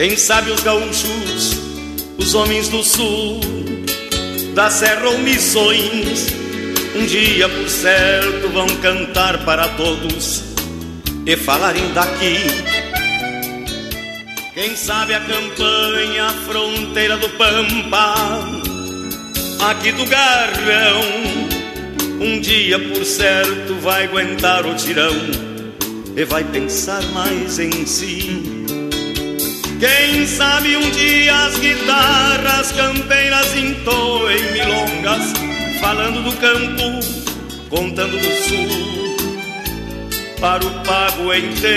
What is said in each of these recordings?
Quem sabe os gaúchos, os homens do sul, da serra ou missões, um dia por certo vão cantar para todos e falarem daqui. Quem sabe a campanha, a fronteira do Pampa, aqui do Garrão, um dia por certo vai aguentar o tirão e vai pensar mais em si. Quem sabe um dia as guitarras campeiras entoem milongas, falando do campo, contando do sul, para o pago inteiro.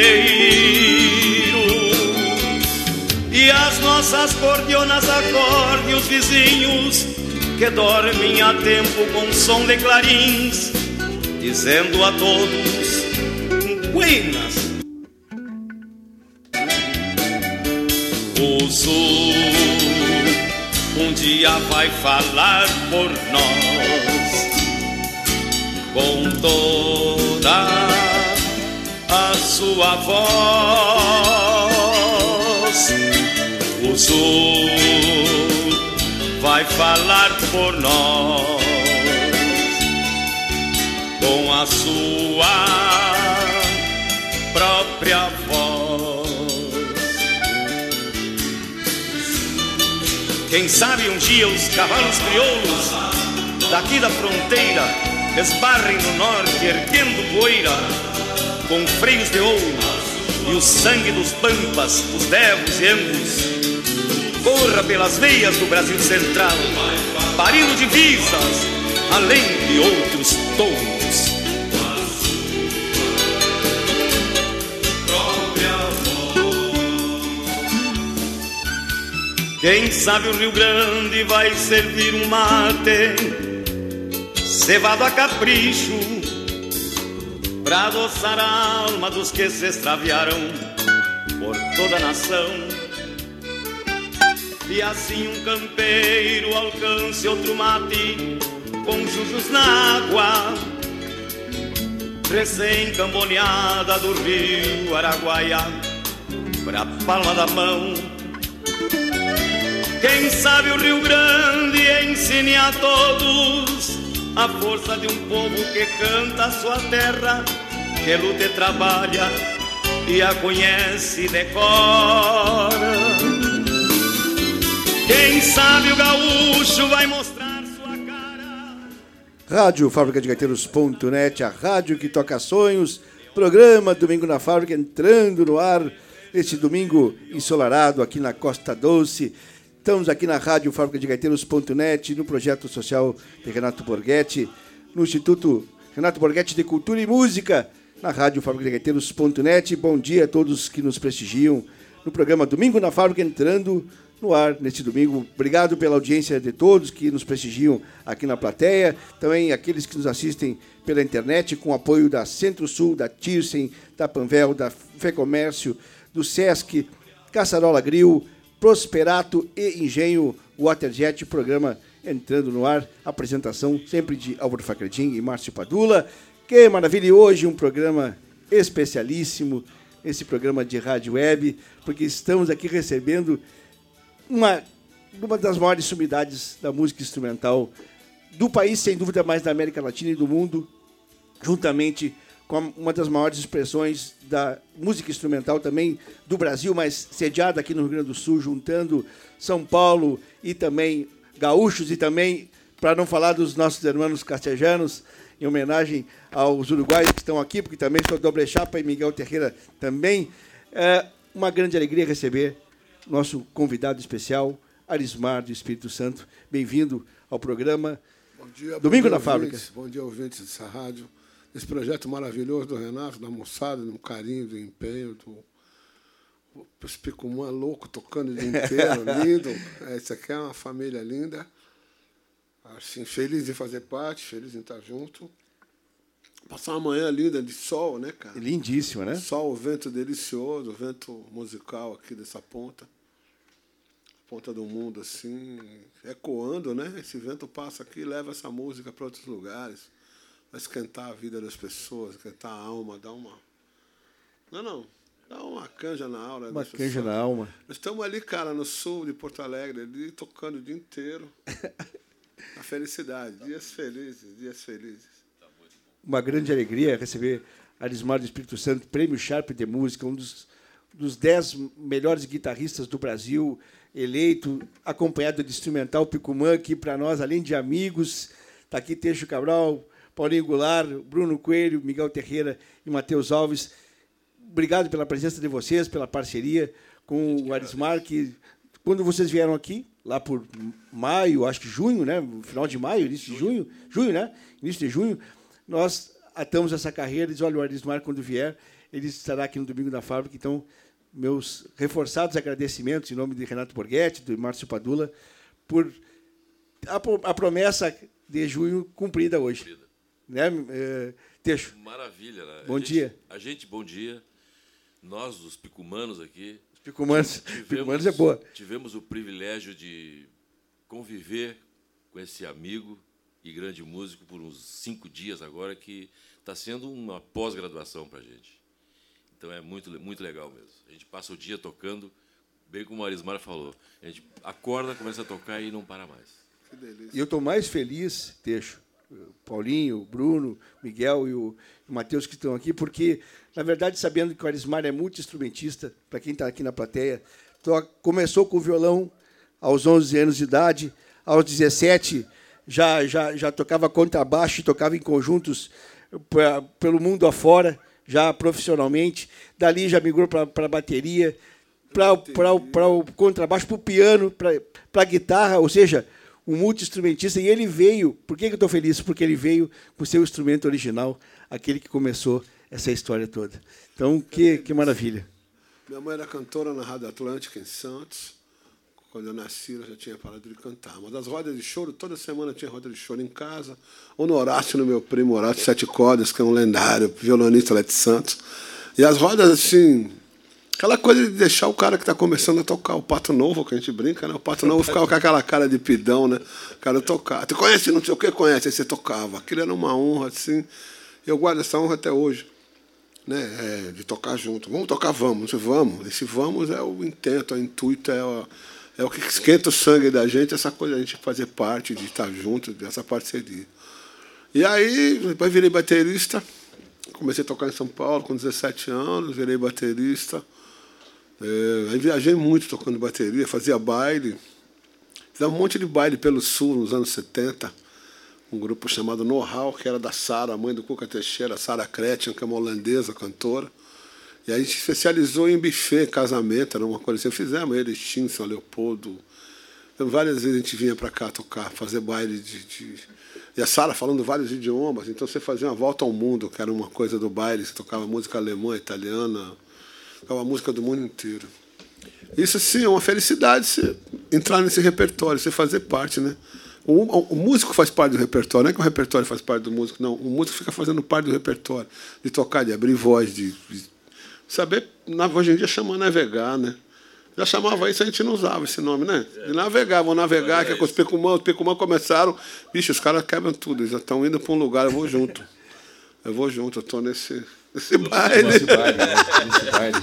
E as nossas cordionas acorde os vizinhos que dormem a tempo com som de clarins, dizendo a todos: Buenas sul um dia vai falar por nós com toda a sua voz. O sul vai falar por nós com a sua própria voz. Quem sabe um dia os cavalos crioulos daqui da fronteira esbarrem no norte, erguendo poeira com freios de ouro e o sangue dos pampas, os devos e angus corra pelas veias do Brasil central, parindo divisas além de outros touros. Quem sabe o Rio Grande vai servir um mate cevado a capricho pra adoçar a alma dos que se extraviaram por toda a nação. E assim um campeiro alcance outro mate com jujos na água, recém-camboneada do rio Araguaia, pra palma da mão. Quem sabe o Rio Grande ensine a todos a força de um povo que canta a sua terra, que luta e trabalha e a conhece de cor. Quem sabe o gaúcho vai mostrar sua cara. Rádio Fábrica de Gaiteiros.net, a rádio que toca sonhos. Programa Domingo na Fábrica entrando no ar este domingo ensolarado aqui na Costa Doce. Estamos aqui na Rádio Fábrica de Gaiteiros.net, no projeto social de Renato Borghetti, no Instituto Renato Borghetti de Cultura e Música, na Rádio Fábrica de Gaiteiros.net. Bom dia a todos que nos prestigiam no programa Domingo na Fábrica, entrando no ar neste domingo. Obrigado pela audiência de todos que nos prestigiam aqui na plateia, também aqueles que nos assistem pela internet, com apoio da Centro-Sul, da Tirsen, da Panvel, da Fecomércio, do Sesc, Caçarola Grill, Prosperato e Engenho Waterjet, programa entrando no ar. Apresentação sempre de Álvaro Facredin e Márcio Padula. Que maravilha! E hoje um programa especialíssimo, esse programa de rádio web, porque estamos aqui recebendo uma, uma das maiores sumidades da música instrumental do país, sem dúvida mais da América Latina e do mundo, juntamente com uma das maiores expressões da música instrumental também do Brasil, mas sediada aqui no Rio Grande do Sul, juntando São Paulo e também gaúchos e também, para não falar dos nossos irmãos castejanos, em homenagem aos uruguaios que estão aqui, porque também sou Doble Chapa e Miguel Terreira também. É uma grande alegria receber nosso convidado especial, Arismar do Espírito Santo. Bem-vindo ao programa Bom dia, Domingo bom na dia, Fábrica. ouvintes. Bom dia, ouvintes dessa rádio. Esse projeto maravilhoso do Renato, da moçada, do carinho, do empenho, do. O Picumã louco tocando o dia inteiro, lindo. É, Isso aqui é uma família linda. Assim, feliz de fazer parte, feliz em estar junto. Passar uma manhã linda de sol, né, cara? Lindíssima, né? Sol, o vento delicioso, o vento musical aqui dessa ponta. Ponta do mundo, assim, ecoando, né? Esse vento passa aqui e leva essa música para outros lugares. Vai esquentar a vida das pessoas, esquentar a alma, dar uma. Não, não. Dá uma canja na aula. Uma canja na alma. Nós estamos ali, cara, no sul de Porto Alegre, ali, tocando o dia inteiro. A felicidade. Dias felizes, dias felizes. Uma grande alegria receber Arismar do Espírito Santo, Prêmio Sharp de Música, um dos, dos dez melhores guitarristas do Brasil, eleito, acompanhado de instrumental Picumã, que para nós, além de amigos, está aqui Teixo Cabral, Paulinho Goulart, Bruno Coelho, Miguel Terreira e Matheus Alves. Obrigado pela presença de vocês, pela parceria com o Arismar, que quando vocês vieram aqui, lá por maio, acho que junho, né? Final de maio, início de junho, junho, né? Início de junho, nós atamos essa carreira e diz, olha, o Arismar, quando vier, ele estará aqui no Domingo da Fábrica, então, meus reforçados agradecimentos em nome de Renato Borghetti, do Márcio Padula, por a, a promessa de junho cumprida hoje. Né, eh, Teixo? Maravilha, né? Bom A gente- dia. A gente, bom dia. Nós, os picumanos aqui, Os Picumanos, Picumanos é boa. tivemos o privilégio de conviver com esse amigo e grande músico por uns cinco dias agora, que está sendo uma pós-graduação para a gente. Então é muito, muito legal mesmo. A gente passa o dia tocando, bem como o Arismar falou. A gente acorda, começa a tocar e não para mais. Que delícia. E eu estou mais feliz, Teixo, Paulinho, Bruno, Miguel e o Matheus que estão aqui, porque, na verdade, sabendo que o Arismar é multi-instrumentista, para quem está aqui na plateia, começou com o violão aos 11 anos de idade, aos 17 já, já, já tocava contrabaixo tocava em conjuntos pra- pelo mundo afora, já profissionalmente. Dali já migrou para bateria, para o contrabaixo, para o piano, para a guitarra, ou seja, um multi-instrumentista. E ele veio, por que, eu estou feliz? Porque ele veio com o seu instrumento original, aquele que começou essa história toda. Então, que, que maravilha. Minha mãe era cantora na Rádio Atlântica, em Santos. Quando eu nasci, ela já tinha parado de cantar. Mas das rodas de choro, toda semana tinha roda de choro em casa. Ou no Horácio, no meu primo Horácio Sete Cordas, que é um lendário violonista lá de Santos. E as rodas, assim, aquela coisa de deixar o cara que está começando a tocar, o Pato Novo, que a gente brinca, né? O Pato Novo ficava com aquela cara de pidão, né? O cara tocar. Tu conhece, não sei o que, conhece, aí você tocava. Aquilo era uma honra, assim. Eu guardo essa honra até hoje né, é, de tocar junto. Vamos tocar, vamos, vamos. Esse vamos é o intento, é o intuito, é o, é o que esquenta o sangue da gente, essa coisa, a gente fazer parte, de estar junto, dessa parceria. E aí, depois virei baterista, comecei a tocar em São Paulo com 17 anos, virei baterista. É, aí viajei muito tocando bateria, fazia baile. Fizemos um monte de baile pelo sul nos anos 70 um grupo chamado Know-How, que era da Sara, mãe do Cuca Teixeira, Sara Kretian, que é uma holandesa cantora. E a gente especializou em buffet, casamento, era uma coisa assim. Fizemos ele, Stinson, Leopoldo. Então, várias vezes a gente vinha para cá tocar, fazer baile de. de... E a Sara falando vários idiomas, então você fazia uma volta ao mundo, que era uma coisa do baile, você tocava música alemã, italiana, tocava música do mundo inteiro. Isso sim é uma felicidade você entrar nesse repertório, você fazer parte, né? O, o, músico faz parte do repertório, não é que o repertório faz parte do músico, não. O músico fica fazendo parte do repertório, de tocar, de abrir voz, de, de saber, na, hoje em dia chama navegar, né? Já chamava isso, a gente não usava esse nome, né? De navegar, vão navegar, que é com os Pecumã, os Pecumã começaram, bicho, os caras quebram tudo, eles já estão indo para um lugar, eu vou junto. Eu vou junto, eu estou nesse, nesse baile. Né? Nesse baile.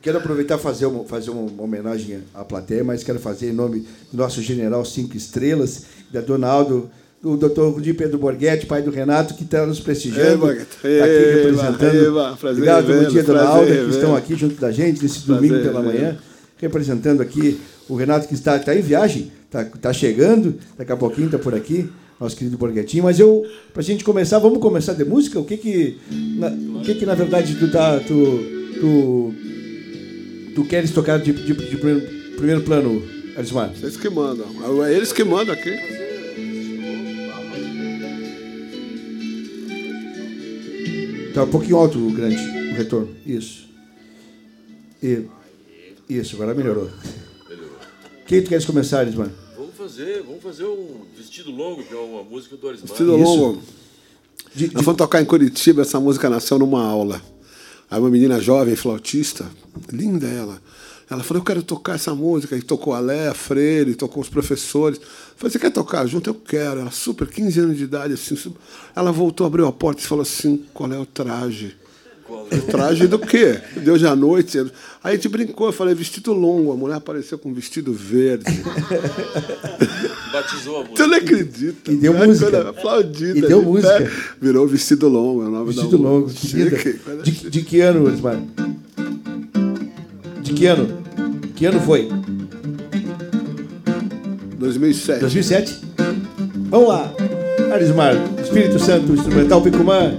Quero aproveitar e fazer uma, fazer uma homenagem à plateia, mas quero fazer em nome do nosso general Cinco Estrelas, da Dona Aldo, do doutor Rudy Pedro Borghetti, pai do Renato, que está nos prestigiando, Borghetti. tá aqui representando. eba, prazer Obrigado, bom dia, Dona prazer Alda, que estão aqui junto da gente nesse domingo pela manhã, representando aqui o Renato, que está, está em viagem, está, está chegando, daqui a pouquinho está por aqui, nosso querido Borghetinho. Mas eu, para a gente começar, vamos começar de música? O que que, na, o que, que na verdade, tu tá, tu, tu, tu queres tocar de, de, de primeiro, primeiro plano, Arismar? Vocês que mandam. É eles que mandam aqui. Tá um pouquinho alto o grande, o retorno. Isso. E, isso, agora melhorou. Quem tu queres começar, Arismar? Vamos fazer, vamos fazer um vestido longo, que é uma música do Arismar. Vestido Isso. longo. De- de- Nós fomos tocar em Curitiba, essa música nasceu numa aula. Aí uma menina jovem, flautista, linda ela. Ela falou, eu quero tocar essa música. E tocou a Léa Freire, tocou os professores. Eu falei, você quer tocar junto? Eu quero. Ela, super, 15 anos de idade, assim. super- Ela voltou, abriu a porta e falou assim, qual é o traje? Traje do quê? Deus à noite. Aí a gente brincou, eu falei vestido longo. A mulher apareceu com um vestido verde. Batizou a Você música. não acredita. E deu né? música. Aplaudida. E deu de música. pé. Virou vestido longo, é o nome Vestido da longo. Chique, De, de que ano, Osmar? De que ano? Que ano foi? 2007. 2007? Vamos lá. Arismar, Espírito Santo, Instrumental Picumã.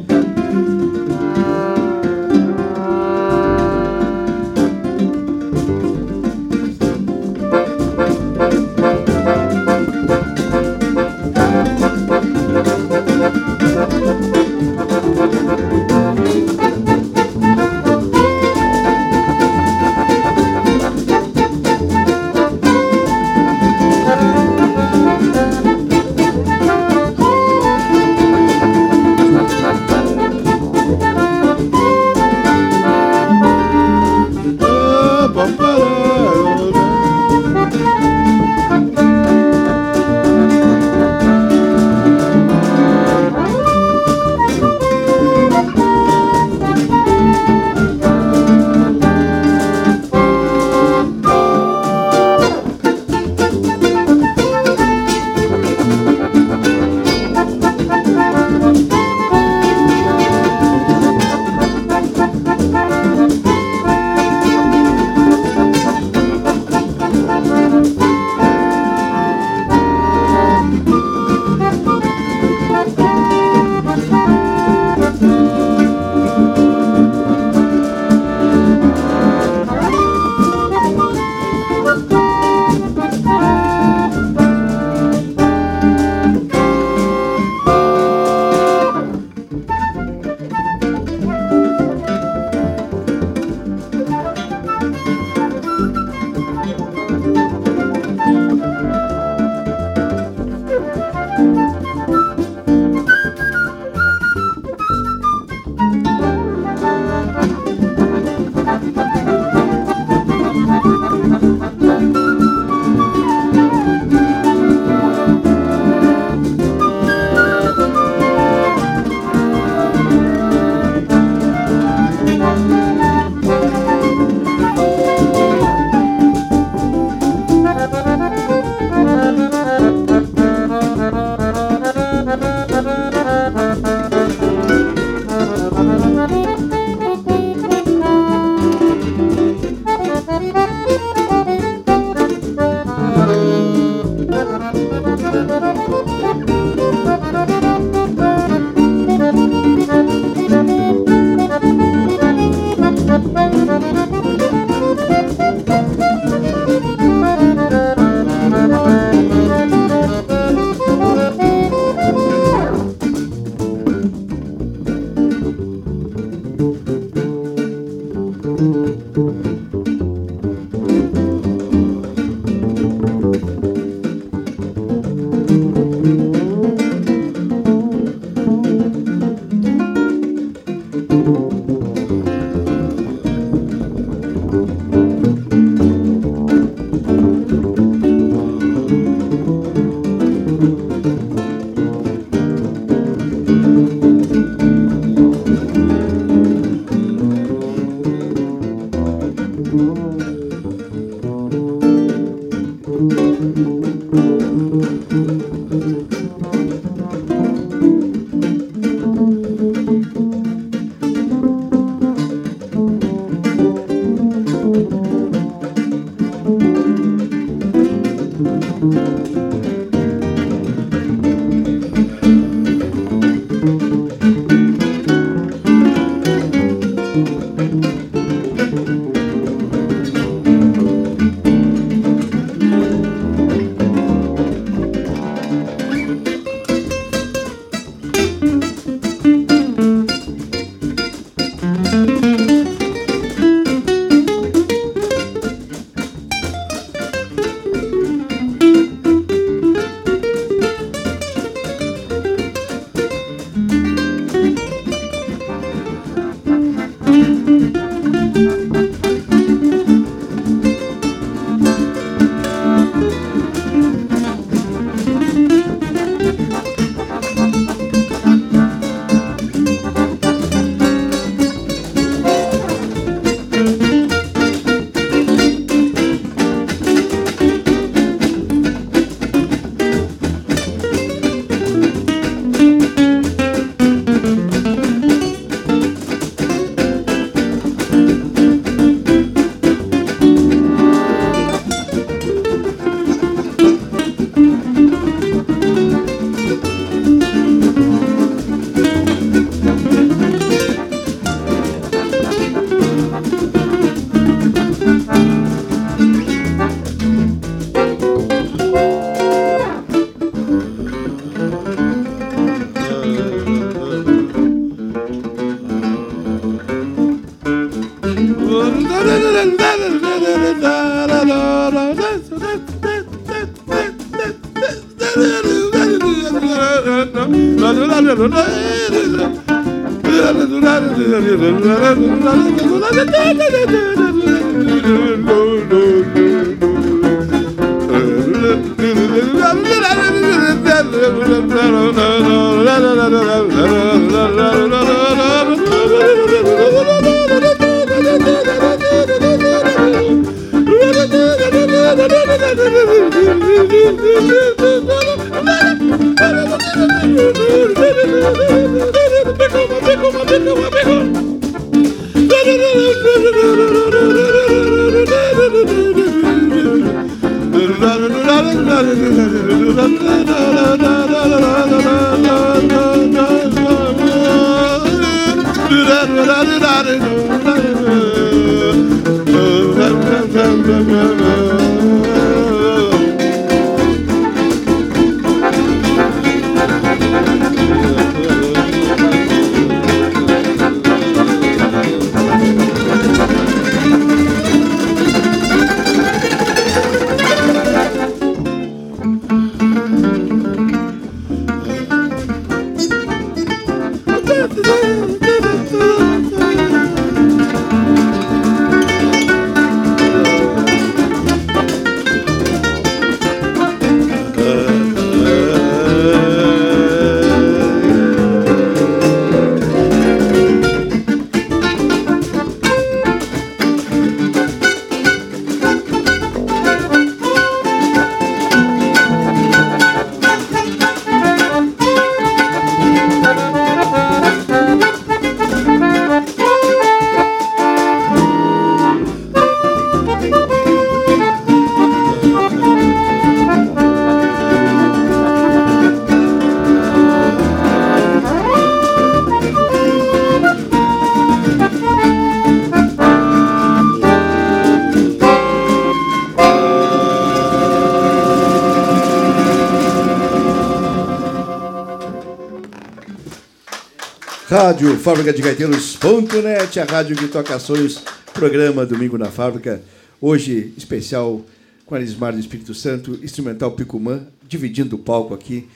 Fábrica de Gaiteiros.net, a rádio que toca sonhos, programa Domingo na Fábrica. Hoje, especial com Arismar do Espírito Santo, instrumental Picumã, dividindo o palco aqui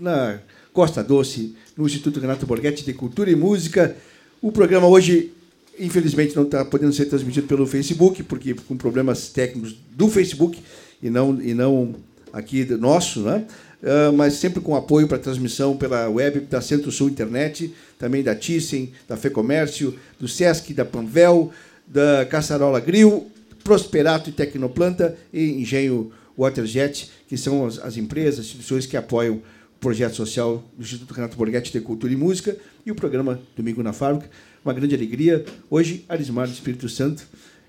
na Costa Doce, no Instituto Renato Borghetti de Cultura e Música. O programa hoje, infelizmente, não está podendo ser transmitido pelo Facebook, porque com problemas técnicos do Facebook e não, e não aqui do nosso, né? Uh, mas sempre com apoio para transmissão pela web da Centro-Sul Internet, também da Thyssen, da FEComércio, do Sesc, da Panvel, da Caçarola Grill, Prosperato e Tecnoplanta e Engenho Waterjet, que são as, as empresas, instituições que apoiam o projeto social do Instituto Renato Borghetti de Cultura e Música e o programa Domingo na Fábrica. Uma grande alegria. Hoje, Arismar do Espírito Santo.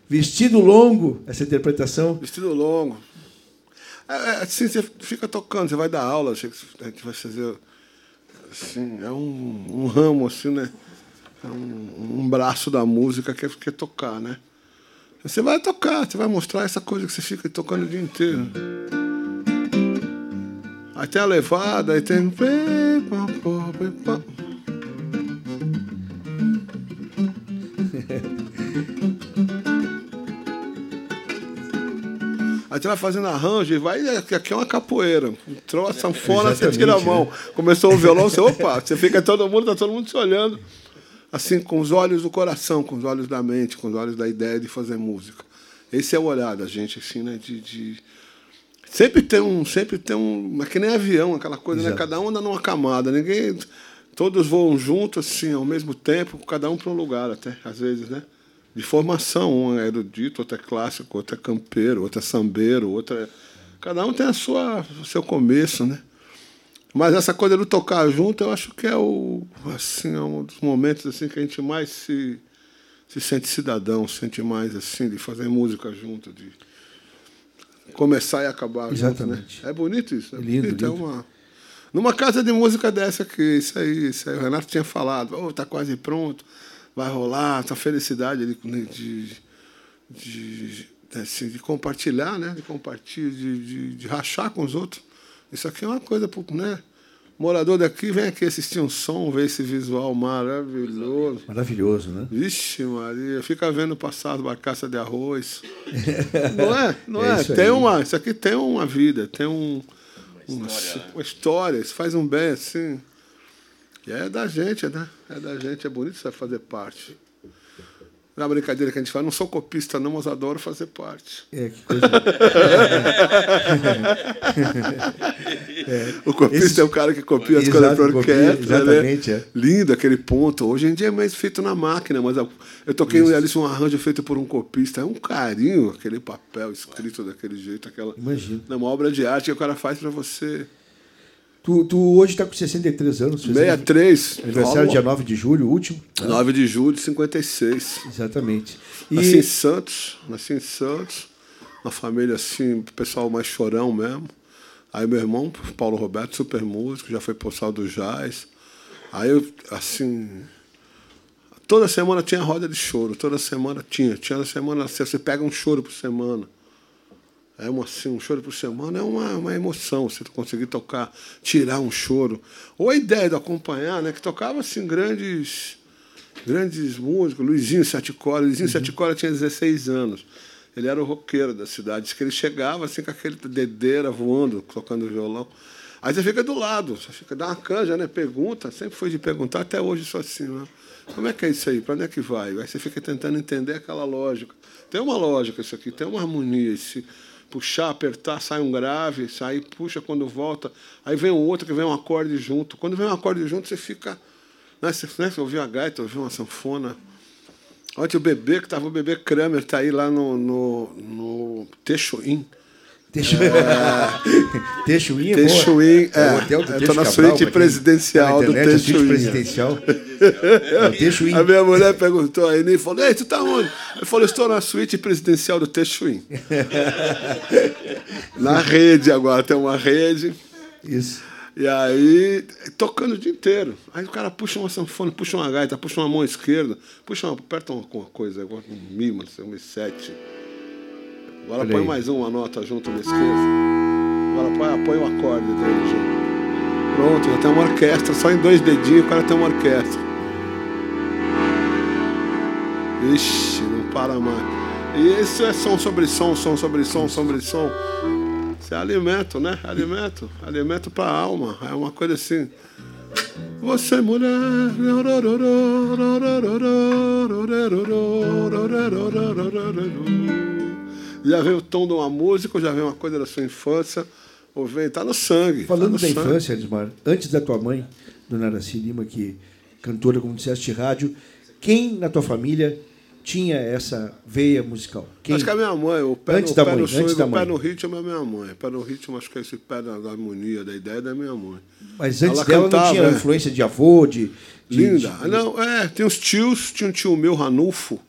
Vestido longo, essa interpretação. Vestido longo. É, é, assim, você fica tocando, você vai dar aula, a gente vai fazer. Assim, é um, um ramo, assim, né? É um, um braço da música que é, que é tocar, né? Você vai tocar, você vai mostrar essa coisa que você fica tocando o dia inteiro. Até a levada, aí tem. Aí você vai fazendo arranjo e vai. Aqui é uma capoeira. Entrou a sanfona, você tira a mão. Começou o violão, você, opa, você fica todo mundo, tá todo mundo te olhando. Assim, com os olhos do coração, com os olhos da mente, com os olhos da ideia de fazer música. Esse é o olhar da gente, assim, né? De, de... Sempre tem um. Sempre tem um. É que nem avião, aquela coisa, Exato. né? Cada um anda numa camada. Ninguém. Todos voam juntos, assim, ao mesmo tempo, cada um para um lugar, até, às vezes, né? De formação. Um é erudito, outro é clássico, outro é campeiro, outro é sambeiro, outro é... Cada um tem a sua, o seu começo, né? Mas essa coisa do tocar junto, eu acho que é o assim, é um dos momentos assim que a gente mais se, se sente cidadão, sente mais assim de fazer música junto, de começar e acabar Exatamente. junto, né? É bonito isso, é, é lindo, bonito, lindo. é uma numa casa de música dessa que isso aí, isso aí o Renato tinha falado, oh, tá quase pronto vai rolar, essa felicidade de, de, de, assim, de compartilhar, né? de compartilhar, de, de, de, rachar com os outros. Isso aqui é uma coisa, né? Morador daqui, vem aqui assistir um som, ver esse visual maravilhoso. Maravilhoso, né? Vixe, Maria, fica vendo passar as barcaças de arroz. não é? Não É é? isso tem aí. uma, isso aqui tem uma vida, tem um, uma, história, né? uma história, isso faz um bem assim. E é da gente, né? É da gente, é bonito você fazer parte. Não é uma brincadeira que a gente fala, não sou copista não, mas adoro fazer parte. É, que coisa. O copista Esse- é o cara que copia as coisas para orquestra. exatamente, né? é. Lindo aquele ponto. Hoje em dia é mais feito na máquina, mas eu eu toquei ali um arranjo feito por um copista. É um carinho aquele papel escrito daquele jeito, aquela. Imagino. É uma obra de arte que o cara faz para você. Tu, tu hoje está com 63 anos. fez 63. Aniversário dia 9 de julho, último. 9 de julho de 56. Exatamente. E Nasci em Santos, nasci em Santos, uma família assim, pessoal mais chorão mesmo. Aí meu irmão, Paulo Roberto, super músico, já foi pro Sal do Jazz. Aí eu, assim, toda semana tinha roda de choro, toda semana tinha. Tinha semana, assim, você pega um choro por semana. É uma, assim, um choro por semana é uma, uma emoção, você conseguir tocar, tirar um choro. Ou a ideia de acompanhar, né? Que tocava assim grandes grandes músicos, Luizinho Sete. Luizinho Sete Cordas tinha 16 anos. Ele era o roqueiro da cidade. Diz que ele chegava assim com aquele dedeira voando, tocando violão. Aí você fica do lado, você fica, dá uma canja, né? Pergunta, sempre foi de perguntar, até hoje sou assim, né? Como é que é isso aí? Para onde é que vai? Aí você fica tentando entender aquela lógica. Tem uma lógica isso aqui, tem uma harmonia. Se puxar, apertar, sai um grave, sai, puxa quando volta. Aí vem um outro que vem um acorde junto. Quando vem um acorde junto, você fica. Né? Você, né? você ouviu a gaita, ouviu uma sanfona. Olha o bebê, que estava o bebê Kramer, tá aí lá no, no, no Texuim. Texuí. Texuí é É o é. hotel do Eu tô na Cabral, suíte presidencial do internet, a presidencial. A minha mulher perguntou aí, e falou: Ei, tu tá onde? Eu falei: Estou na suíte presidencial do Texuim. na rede agora, tem uma rede. Isso. E aí, tocando o dia inteiro. Aí o cara puxa uma sanfona, puxa uma gaita, puxa uma mão esquerda, puxa uma, aperta uma, uma coisa, agora um mi, sei, um mi sete. Agora Olha põe aí. mais uma nota junto na esquerda. Agora põe, põe o acorde dele junto. Pronto, já tem uma orquestra, só em dois dedinhos o cara tem uma orquestra. Ixi, não para mais. E isso é som sobre som, som sobre som, sobre som. Isso é alimento, né? Alimento. Alimento para a alma. É uma coisa assim. Você, mulher. Já vem o tom de uma música, ou já vem uma coisa da sua infância, ou vem. Tá no sangue. Falando tá da no sangue. infância, Elismar, antes da tua mãe, Dona Araci Lima, que cantora, como disseste, de rádio, quem na tua família tinha essa veia musical? Quem? Acho que a minha mãe, o pé, Antes no, da pé mãe, no antes swing, da o pé mãe. no ritmo é a minha mãe. Pé no ritmo, acho que é esse pé da, da harmonia, da ideia é da minha mãe. Mas antes Ela dela cantava, não tinha é. influência de avô, de. de- Linda. de- Não, é, tem uns tios, tinha um tio meu, Ranulfo,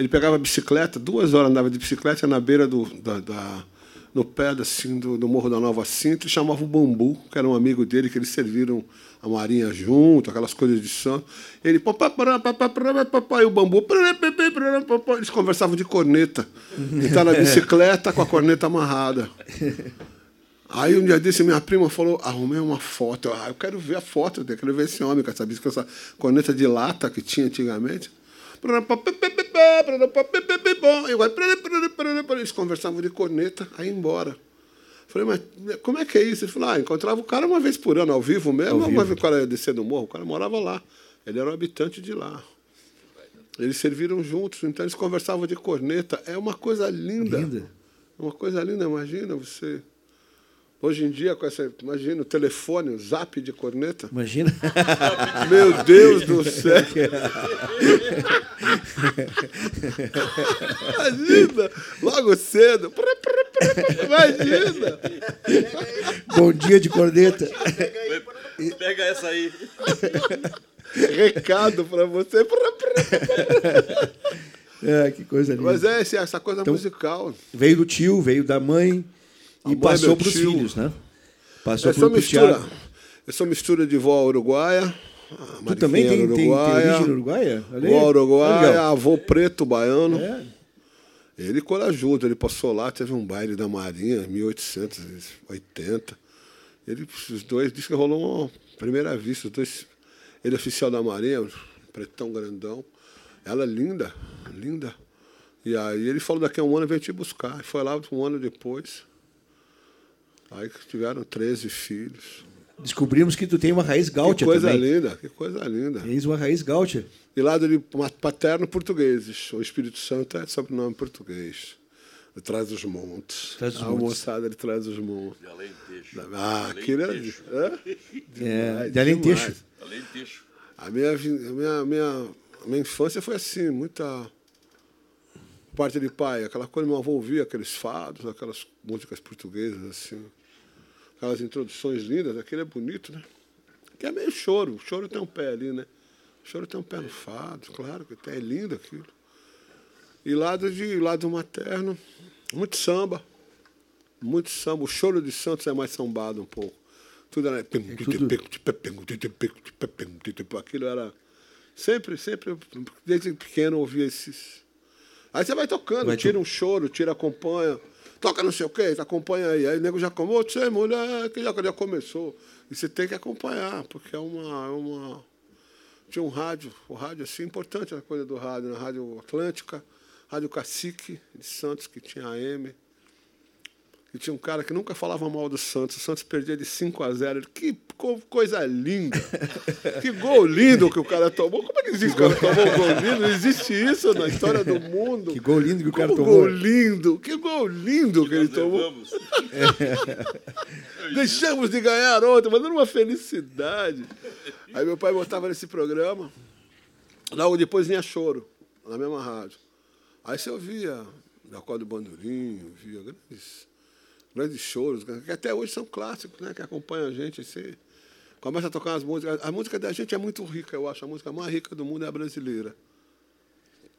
ele pegava a bicicleta, duas horas andava de bicicleta na beira do. Da, da- no pé assim, do, do Morro da Nova Cinta, e chamava o Bambu, que era um amigo dele, que eles serviram a marinha junto, aquelas coisas de santo. Ele. E o bambu. Eles conversavam de corneta. E tá na bicicleta com a corneta amarrada. Aí um dia desse, minha prima falou, arrumei uma foto. Eu, Ah, eu quero ver a foto, eu quero ver esse homem com essa bicicleta, essa corneta de lata que tinha antigamente. E Eles conversavam de corneta, aí embora. Falei, mas como é que é isso? Ele falou, ah, encontrava o cara uma vez por ano, ao vivo mesmo, Ao uma vivo. vez o cara ia descer do morro, o cara morava lá. Ele era um habitante de lá. Eles serviram juntos, então eles conversavam de corneta. É uma coisa linda. Linda. Uma coisa linda, imagina você. Hoje em dia, com essa. Imagina o telefone, o zap de corneta. Imagina. Meu Deus do céu! Imagina! Logo cedo. Imagina! Bom dia de corneta. Pega essa aí. Recado para você. É, que coisa linda. Mas é essa coisa Então- musical. Veio do tio, veio da mãe e é passou meu para os filhos, né? Passou Eu sou para o mistura. Eu sou mistura de vó uruguaia. Tu também tem, Mariquinha tem, uruguaia, origem uruguaia? Vó uruguaia, avô preto baiano. É. Ele corajudo, ele passou lá, teve um baile da Marinha, em 1880. Ele, os dois, disse que rolou uma primeira vista, os dois, ele é oficial da Marinha, pretão grandão, ela linda, linda. E aí ele falou, daqui a um ano vem te buscar. Foi lá um ano depois. Aí tiveram 13 filhos. Descobrimos que tu tem uma raiz gaúcha Que coisa também. linda, que coisa linda. Tens uma raiz gaúcha. E lado de paterno portugueses. O Espírito Santo é sobrenome português. De Trás dos Montes. Trás dos a Montes. moçada de Trás dos Montes. De Alentejo. Ah, aquilo era. Alentejo. Hã? É, de Alentejo. demais. Alentejo. A minha, a minha, a minha, a minha infância foi assim, muita parte de pai, aquela coisa, meu avô ouvia aqueles fados, aquelas músicas portuguesas, assim, aquelas introduções lindas, aquilo é bonito, né? Que é meio choro, o choro tem um pé ali, né? O choro tem um pé no fado, claro que tem, é lindo aquilo. E lado de lado materno, muito samba, muito samba. O choro de Santos é mais sambado um pouco. Tudo era. Aquilo era. Sempre, sempre, desde pequeno eu ouvia esses. Aí você vai tocando, Vai tira um choro, tira, acompanha, toca não sei o quê, acompanha aí. Aí o nego já começou, você mulher, que já, já começou. E você tem que acompanhar, porque é uma. É uma tinha um rádio, o rádio assim, importante a coisa do rádio, na Rádio Atlântica, Rádio Cacique de Santos, que tinha AM. E tinha um cara que nunca falava mal do Santos. O Santos perdia de 5 a 0. Ele, que co- coisa linda! que gol lindo que o cara tomou. Como é que existe que o cara tomou um gol lindo? Não existe isso na história do mundo. Que gol lindo que o cara Como tomou. gol lindo! Que gol lindo que ele tomou. Levamos. Deixamos de ganhar ontem, mas era uma felicidade. Aí meu pai botava nesse programa, logo depois vinha choro, na mesma rádio. Aí você ouvia Jacó do Bandolim, via grandes, grandes choros, que até hoje são clássicos, né? Que acompanham a gente. Você começa a tocar as músicas. A música da gente é muito rica, eu acho. A música mais rica do mundo é a brasileira.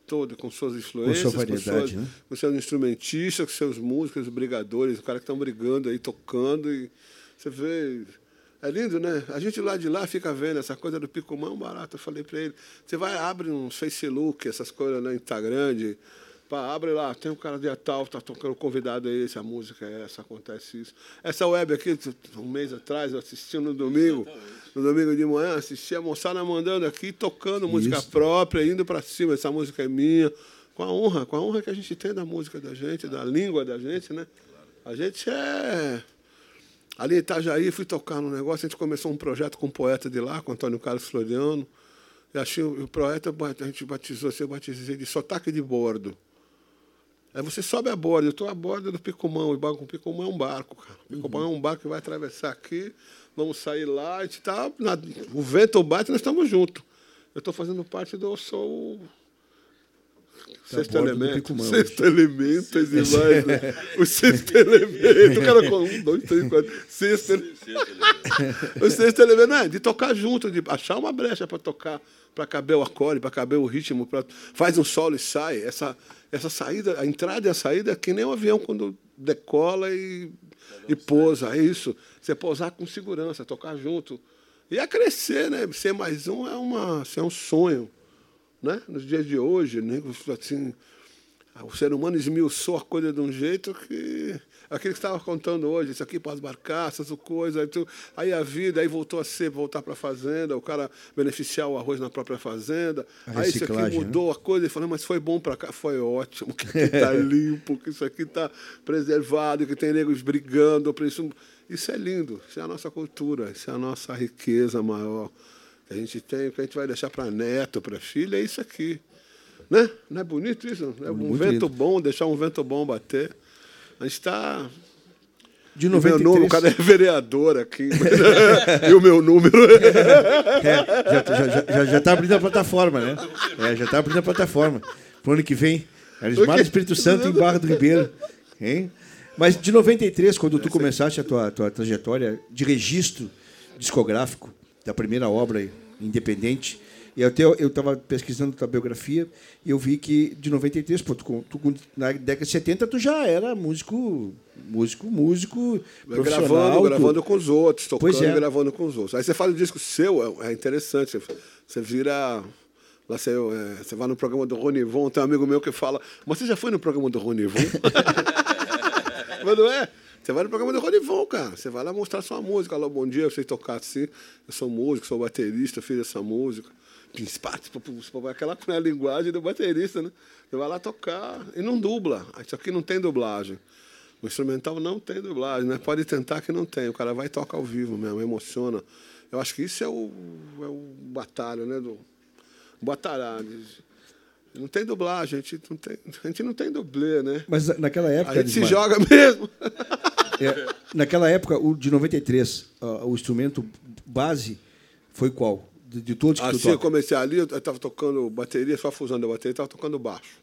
Toda, com suas influências, variedade, suas- né? com seus instrumentistas, com seus músicos, os brigadores, os caras que estão brigando aí, tocando. E você vê. É lindo, né? A gente lá de lá fica vendo essa coisa do Picumã barato. Eu falei para ele: você vai, abre um Facebook, essas coisas no Instagram, de, pá, abre lá, tem um cara de tal, tá tocando convidado aí, essa música é essa, acontece isso. Essa web aqui, um mês atrás, eu assisti no domingo, no domingo de manhã, assisti a moçada mandando aqui, tocando música Isso. própria, indo para cima, essa música é minha, com a honra, com a honra que a gente tem da música da gente, da língua da gente, né? A gente é. Ali em Itajaí, fui tocar no negócio, a gente começou um projeto com um poeta de lá, com Antônio Carlos Floriano. E achei o o poeta, a gente batizou, assim, eu batizei de sotaque de bordo. Aí você sobe a bordo, eu estou a bordo do Picumão, e barco, o Picumão é um barco, cara. O Picumão é um barco que vai atravessar aqui, vamos sair lá, a gente está. O vento bate, nós estamos juntos. Eu estou fazendo parte do. Eu sou o. Sexto elemento. Sexto elemento é demais, né? O sexto elemento. O cara com um, dois, três, quatro. Sexto elemento. O sexto elemento não é de tocar junto, de achar uma brecha para tocar, para caber o acorde, para caber o ritmo, pra, faz um solo e sai. Essa, essa saída, a entrada e a saída é que nem um avião quando decola e, e pousa. É isso. Você pousar com segurança, tocar junto. E a crescer, né? Ser mais um é, uma, assim, é um sonho. Né? Nos dias de hoje, né? assim, o ser humano esmiuçou a coisa de um jeito que. Aquilo que você estava contando hoje, isso aqui para as barcaças, o coisa, aí, a vida, aí voltou a ser, voltar para a fazenda, o cara beneficiar o arroz na própria fazenda. Aí isso aqui né? mudou a coisa, e falou, mas foi bom para cá, foi ótimo, que está limpo, que isso aqui está preservado, que tem negros brigando. por Isso, isso é lindo, isso é a nossa cultura, isso é a nossa riqueza maior que a gente tem, que a gente vai deixar para neto, para filha, é isso aqui. Né? Não é bonito isso? É um Muito vento lindo. bom, deixar um vento bom bater. A gente está. De O meu 93. nome, o cara é vereador aqui. e o meu número. É, já, já, já, já, já tá abrindo a plataforma, né? É, já tá abrindo a plataforma. Pro ano que vem, Arismar quê? Espírito Santo em Barra do Ribeiro. Hein? Mas de 93, quando tu começaste a tua, tua trajetória de registro discográfico da primeira obra independente, e até eu estava pesquisando tua biografia e eu vi que de 93, pô, tu, tu, na década de 70 tu já era músico, músico, músico, profissional. gravando, tu- gravando com os outros, tocando é. e gravando com os outros. Aí você faz o disco seu, é, é interessante. Você, você vira. Lá você, é, você vai no programa do Ronivon, tem um amigo meu que fala, mas você já foi no programa do Ronivon? mas não é? Você vai no programa do Rodivon, cara. Você vai lá mostrar sua música. Alô, bom dia, eu sei tocar assim. Eu sou músico, sou baterista, fiz essa música. Aquela é a linguagem do baterista, né? Você vai lá tocar e não dubla. Isso aqui não tem dublagem. O instrumental não tem dublagem, né? Pode tentar que não tem. O cara vai tocar ao vivo mesmo, emociona. Eu acho que isso é o, é o batalha, né? Do, batalhar. Não tem dublagem, a gente não tem, a gente não tem dublê, né? Mas naquela época. A gente se joga mesmo. É, naquela época, o de 93, uh, o instrumento base foi qual? De, de todos que assim, tu toca? eu comecei ali, eu estava tocando bateria, só fusão da bateria, estava tocando baixo.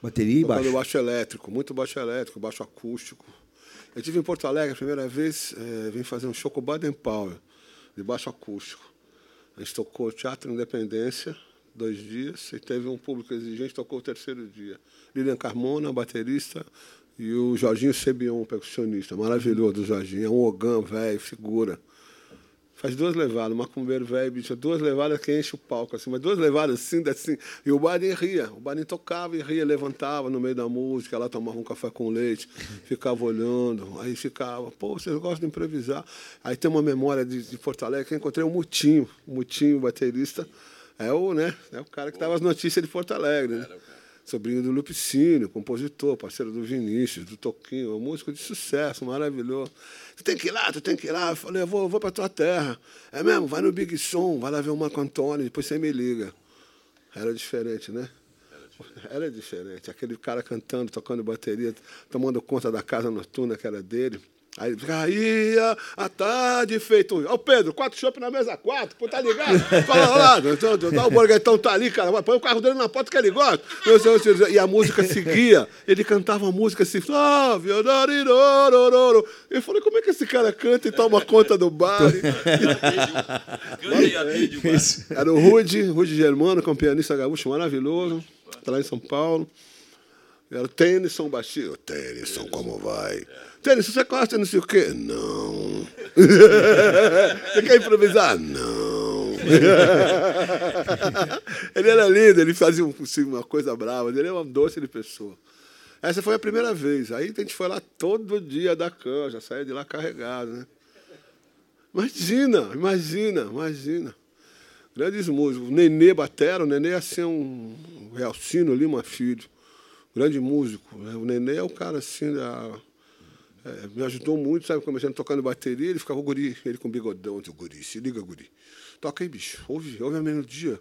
Bateria e tocando baixo? baixo elétrico, muito baixo elétrico, baixo acústico. Eu tive em Porto Alegre a primeira vez, é, vim fazer um show com o Baden Powell, de baixo acústico. A gente tocou Teatro Independência, dois dias, e teve um público exigente, tocou o terceiro dia. Lilian Carmona, baterista, e o Jorginho Sebion, percussionista. Maravilhoso o Jorginho, é um ogã velho, figura. Faz duas levadas, macumbeiro velho, bicho, duas levadas que enche o palco, assim, mas duas levadas assim, assim. E o Baden ria, o Baden tocava e ria, levantava no meio da música, lá tomava um café com leite, ficava olhando, aí ficava, pô, vocês gostam de improvisar. Aí tem uma memória de, de Porto Alegre que eu encontrei o Mutinho, o Mutinho, baterista, é o, né, é o cara que dava as notícias de Porto Alegre, né? Sobrinho do Lupicínio, compositor, parceiro do Vinícius, do Toquinho, músico de sucesso, maravilhoso. Tu tem que ir lá, tu tem que ir lá. Eu falei, eu vou, vou para tua terra. É mesmo? Vai no Big Som, vai lá ver o Marco Antônio, depois você me liga. Era diferente, né? Era diferente. Aquele cara cantando, tocando bateria, tomando conta da casa noturna que era dele. Aí caía a tarde feito. Ó, Pedro, quatro chopp na mesa quatro, pô, tá ligado? Fala lá, então, o Borguetão tá ali, cara, põe o carro dele na porta que ele gosta. E a música seguia, ele cantava a música assim, ah, eu falei, como é que esse cara canta e toma conta do bar? Era o Rude, Rude Germano, que é um pianista gaúcho maravilhoso, tá lá em São Paulo. Era o Tennyson baixinho. Tennyson, como vai? Tênis, você gosta não sei o quê? Não. você quer improvisar? Não. ele era lindo, ele fazia assim, uma coisa brava, ele era uma doce de pessoa. Essa foi a primeira vez. Aí a gente foi lá todo dia da cama, já saía de lá carregado, né? Imagina, imagina, imagina. Grandes músicos. O Nenê Batera, o Nenê ia ser um Realcino Lima Filho. Grande músico. Né? O Nenê é o cara assim da é, me ajudou muito, sabe? Começando tocando bateria, ele ficava o guri, ele com bigodão, o guri, se liga, guri. Toca aí, bicho, ouve, ouve a melodia.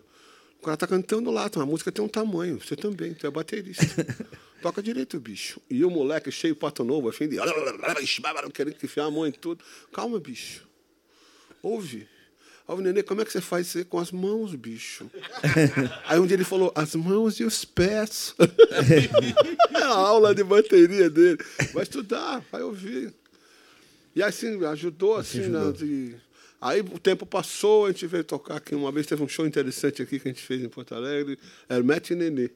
O cara tá cantando lá, a música tem um tamanho, você também, tu é baterista. Toca direito, bicho. E o moleque cheio pato novo, afim de. querendo enfiar a mão em tudo. Calma, bicho. Ouve. Aí o nenê, como é que você faz isso com as mãos, bicho? Aí um dia ele falou, as mãos e os pés. é a aula de bateria dele. Vai estudar, vai ouvir. E assim, ajudou assim, né, ajudou. De... Aí o tempo passou, a gente veio tocar aqui. Uma vez teve um show interessante aqui que a gente fez em Porto Alegre, Hermete e Nenê.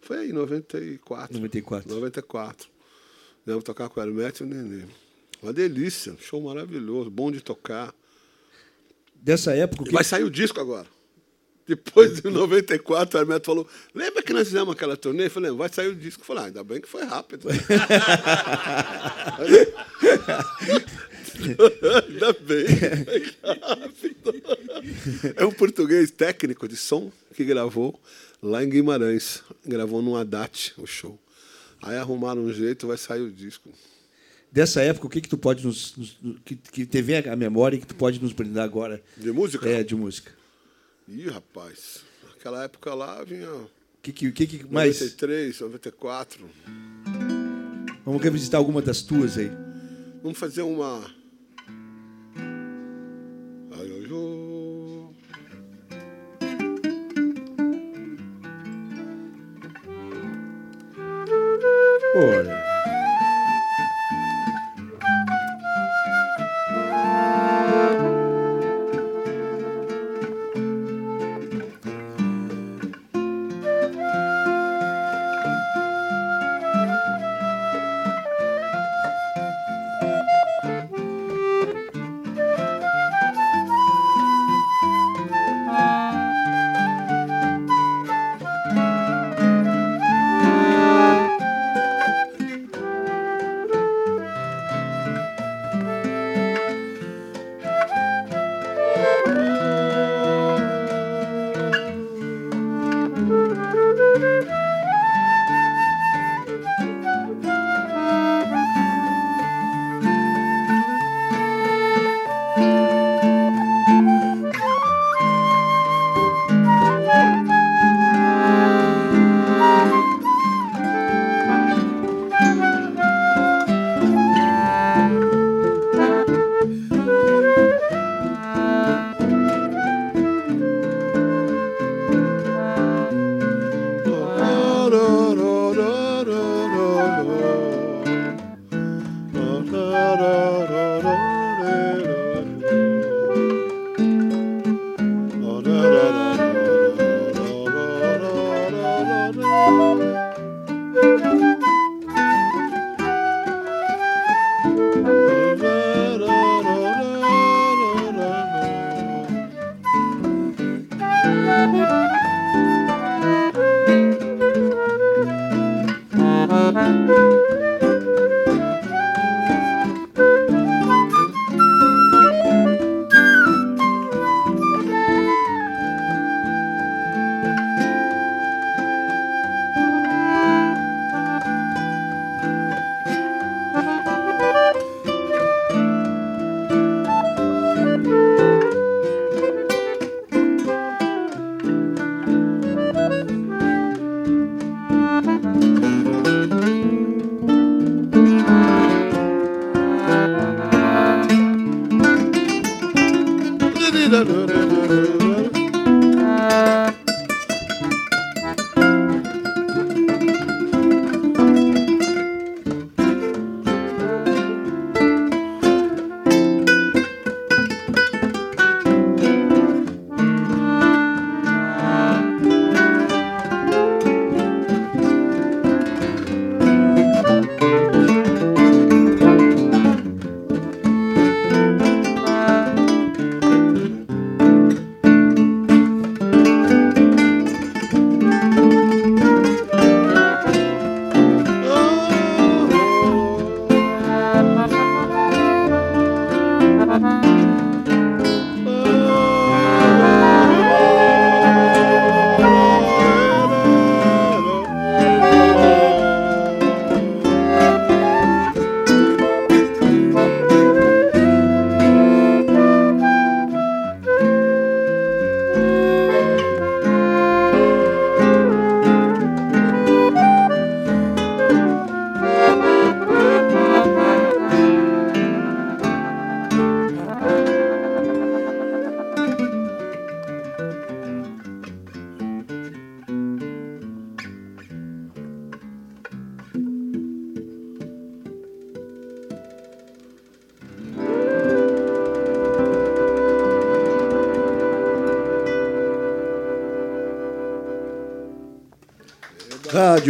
Foi aí, 94. 94. 94. Viemos tocar com o Hermete e o Nenê. Uma delícia, um show maravilhoso, bom de tocar dessa época. Que... Vai sair o disco agora. Depois de 94, o Hermeto falou: Lembra que nós fizemos aquela turnê? Eu falei: Vai sair o disco. Eu falei: ah, Ainda bem que foi rápido. Ainda bem. Rápido. É um português técnico de som que gravou lá em Guimarães. Gravou no Haddad o show. Aí arrumaram um jeito, vai sair o disco dessa época, o que que tu pode nos, nos que, que te vem a memória e que tu pode nos brindar agora? De música? É, de música. Ih, rapaz, naquela época lá vinha que que, que, que mais 93, 94. Vamos revisitar alguma das tuas aí. Vamos fazer uma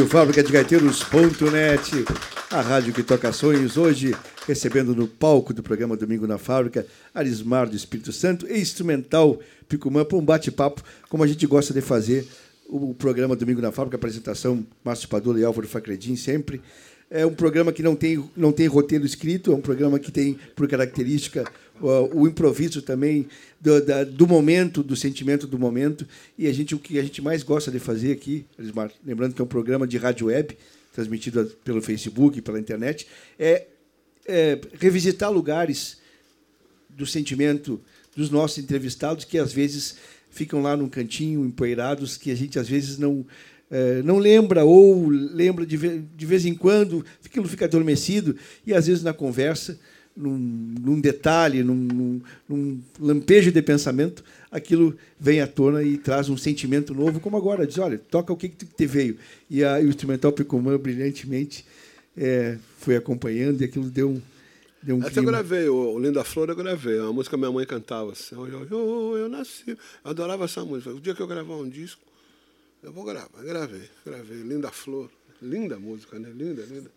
Rádio Fábrica de Gaiteiros.net, a rádio que toca sonhos. Hoje, recebendo no palco do programa Domingo na Fábrica, Arismar do Espírito Santo e instrumental Picumã para um bate-papo, como a gente gosta de fazer o programa Domingo na Fábrica, apresentação Márcio Padula e Álvaro Facredin, sempre. É um programa que não tem, não tem roteiro escrito, é um programa que tem, por característica, o, o improviso também do, da, do, momento, do sentimento do momento. E a gente, o que a gente mais gosta de fazer aqui, lembrando que é um programa de rádio web, transmitido pelo Facebook, pela internet, é, é revisitar lugares do sentimento dos nossos entrevistados que às vezes ficam lá num cantinho, empoeirados, que a gente às vezes não não lembra ou lembra de, vez em quando, aquilo fica adormecido e às vezes na conversa num, num detalhe, num, num, num, lampejo de pensamento, aquilo vem à tona e traz um sentimento novo, como agora. Diz, olha, toca o que, que te veio. E, a, e o instrumental Picumã, brilhantemente, é, foi acompanhando e aquilo deu um, deu um Essa clima. eu gravei, o Linda Flor eu gravei. É uma música que minha mãe cantava. Assim, eu, eu, eu, nasci. Eu adorava essa música. O dia que eu gravar um disco, eu vou gravar. Gravei, gravei. Linda Flor. Linda música, né? Linda, linda.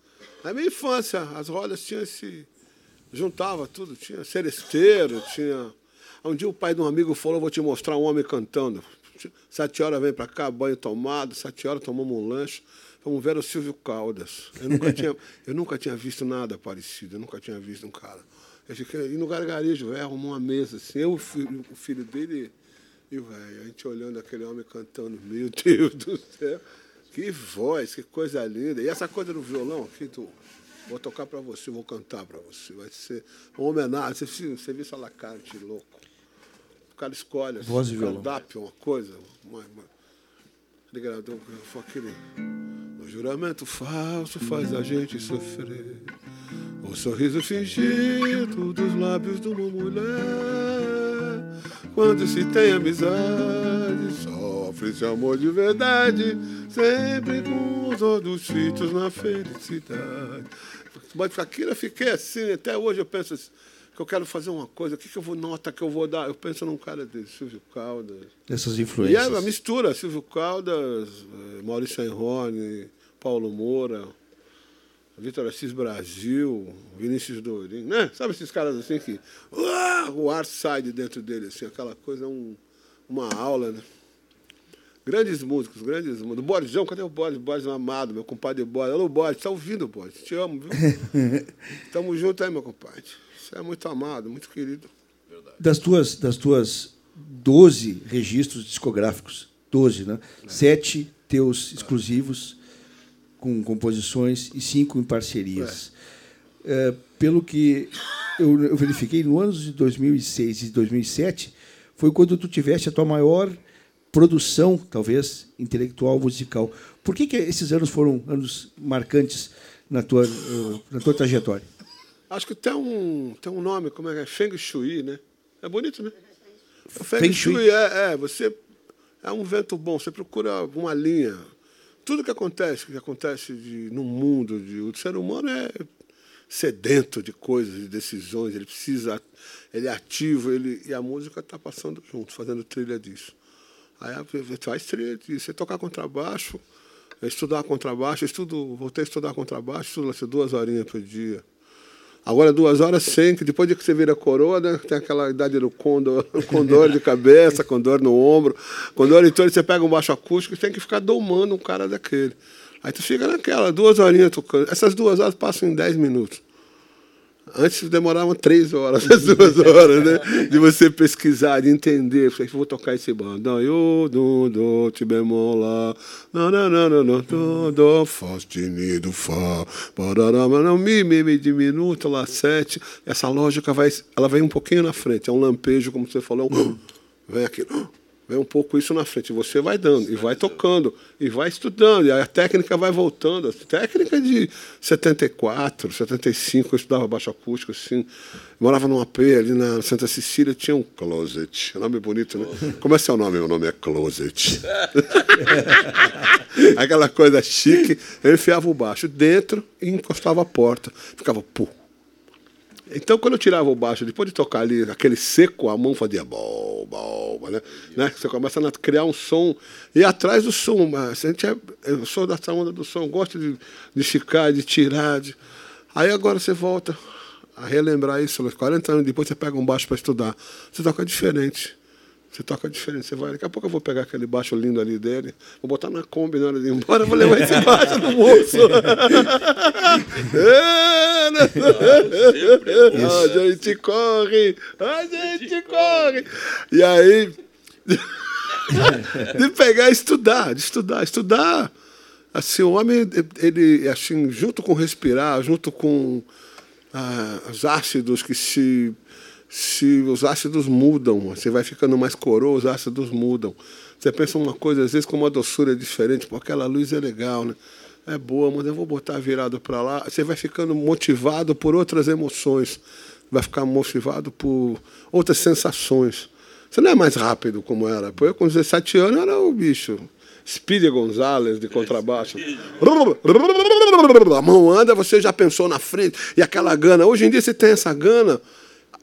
Na minha infância, as rodas tinham esse juntava tudo, tinha seresteiro, tinha. Um dia o pai de um amigo falou: Vou te mostrar um homem cantando. Sete horas vem para cá, banho tomado, sete horas tomamos um lanche. Vamos ver o Silvio Caldas. Eu nunca tinha, eu nunca tinha visto nada parecido, eu nunca tinha visto um cara. Eu fiquei e no gargarejo, velho, arrumou uma mesa assim, eu, o filho dele e velho, a gente olhando aquele homem cantando, meu Deus do céu, que voz, que coisa linda. E essa coisa do violão aqui, tu, Vou tocar para você, vou cantar para você. Vai ser uma homenagem. Você, você viu essa lacarte louco. O cara escolhe assim, Voz e violão. cardápio, uma coisa. Uma, uma, degradou, foi aquele. O juramento falso faz a gente sofrer. O sorriso fingido dos lábios de uma mulher. Quando se tem amizade, sofre-se amor de verdade. Sempre com os olhos fitos na felicidade. Mas aquilo eu fiquei assim, até hoje eu penso assim, que eu quero fazer uma coisa, o que, que eu vou, nota que eu vou dar? Eu penso num cara desse, Silvio Caldas. Essas E influências. é uma mistura, Silvio Caldas, eh, Maurício Enrone, Paulo Moura, Vitor Assis Brasil, Vinícius Dourinho, né? Sabe esses caras assim que uá, o ar sai de dentro dele, assim, aquela coisa, um, uma aula, né? Grandes músicos, grandes músicos. Borisão, cadê o Boris? Boris amado, meu compadre Boris. Alô, Boris, tá ouvindo, Boris? Te amo, viu? Tamo junto aí, meu compadre. Você é muito amado, muito querido. Das tuas, das tuas 12 registros discográficos, 12, né? Sete teus exclusivos, com composições, e cinco em parcerias. É, pelo que eu, eu verifiquei, no ano de 2006 e 2007, foi quando tu tiveste a tua maior produção, talvez, intelectual, musical. Por que, que esses anos foram anos marcantes na tua, eh, na tua trajetória? Acho que tem um, tem um nome, como é que é? Feng Shui, né? É bonito, né? O Feng, Feng Shui. Shui é, é, você é um vento bom, você procura uma linha. Tudo que acontece, que acontece de, no mundo, de, o ser humano é sedento de coisas, de decisões, ele precisa, ele é ativo, ele, e a música está passando junto, fazendo trilha disso. Aí faz trilha disso, você tocar contrabaixo, estudar contrabaixo, estudo, voltei a estudar contrabaixo, estudo duas horinhas por dia. Agora duas horas sem, que depois de que você vira coroa, né, tem aquela idade do condor, com dor de cabeça, com dor no ombro, com dor em torno, você pega um baixo acústico e tem que ficar domando um cara daquele. Aí tu fica naquela, duas horinhas tocando. Essas duas horas passam em dez minutos. Antes demoravam três horas, as duas horas, né? De você pesquisar, de entender. Falei, vou tocar esse bandão. Eu, do, do, ti bemol lá. Não, não, não, não, não, do, do, fá, sustenido, fá. Pararama, não, mi, mi, mi, diminuto, lá, sete. Essa lógica vai, ela vem um pouquinho na frente. É um lampejo, como você falou. Um, vem aqui. Vem um pouco isso na frente. Você vai dando, e vai tocando, e vai estudando. E a técnica vai voltando. A técnica de 74, 75, eu estudava baixo acústico, assim. Eu morava num AP ali na Santa Cecília, tinha um closet. Nome bonito, né? Como é seu nome? Meu nome é Closet. Aquela coisa chique. Eu enfiava o baixo dentro e encostava a porta. Ficava, pô. Então, quando eu tirava o baixo, depois de tocar ali, aquele seco, a mão fazia bom, bom, né? né? Você começa a criar um som. E atrás do som, mas a gente é, eu sou dessa onda do som, gosto de, de esticar, de tirar. De... Aí agora você volta a relembrar isso, 40 anos depois você pega um baixo para estudar. Você toca diferente. Você toca diferente. Você vai, daqui a pouco eu vou pegar aquele baixo lindo ali dele, vou botar na Kombi na hora de ir embora, vou levar esse baixo no bolso. é, né? a gente corre, a gente corre. E aí, de pegar e estudar, de estudar, estudar. Assim, o homem, ele, assim, junto com respirar, junto com ah, os ácidos que se se os ácidos mudam, você vai ficando mais coroa, os ácidos mudam. Você pensa uma coisa, às vezes, com uma doçura diferente, pô, aquela luz é legal, né? É boa, mas eu vou botar virado para lá. Você vai ficando motivado por outras emoções, vai ficar motivado por outras sensações. Você não é mais rápido como era. Pô, eu com 17 anos era o bicho. Speedy Gonzalez de contrabaixo. A mão anda, você já pensou na frente. E aquela gana. Hoje em dia você tem essa gana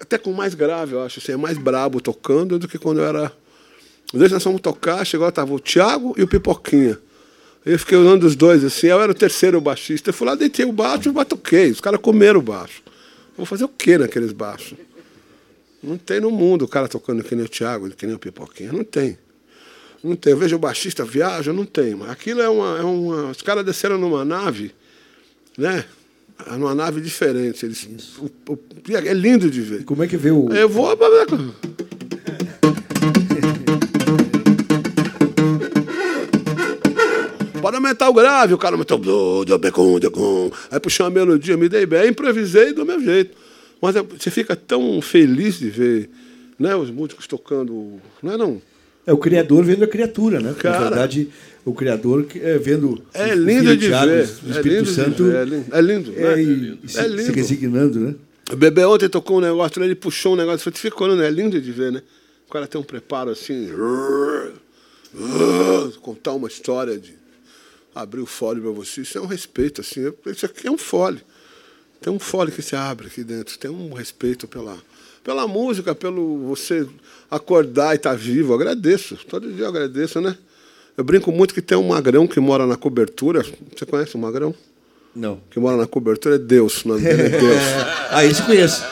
até com mais grave, eu acho. Assim, é mais brabo tocando do que quando eu era. Desde nós fomos tocar, chegou, estava o Thiago e o Pipoquinha. Eu fiquei olhando os dois assim, eu era o terceiro baixista. Eu fui lá, deitei o baixo e batuquei. Os caras comeram o baixo. Vou fazer o quê naqueles baixos? Não tem no mundo o cara tocando que nem o Thiago, que nem o Pipoquinha. Não tem. Não tem. Eu vejo o baixista viaja, não tem. Mas aquilo é uma, é uma. Os caras desceram numa nave, né? Numa nave diferente. Eles, o, o, é lindo de ver. Como é que vê o. Eu vou. Pode aumentar o grave, o cara aumentou. Aí puxou uma melodia, me dei bem, improvisei do meu jeito. Mas é, você fica tão feliz de ver né, os músicos tocando. Não é não? É o criador vendo a criatura, né? Cara, Na verdade, o Criador é, vendo é lindo de ver. o Espírito é Santo ver. É lindo, é lindo, é, é, lindo. Se, é lindo. se resignando, né? O bebê ontem tocou um negócio, ele puxou um negócio, ficou, né? É lindo de ver, né? O cara tem um preparo assim, contar uma história de abrir o fole para você, isso é um respeito, assim, isso aqui é um fole. Tem um fole que se abre aqui dentro, tem um respeito pela, pela música, pelo você acordar e estar tá vivo. Eu agradeço, todo dia eu agradeço, né? Eu brinco muito que tem um magrão que mora na cobertura. Você conhece o magrão? Não. Que mora na cobertura é Deus, o nome dele é Deus. ah, esse conheço.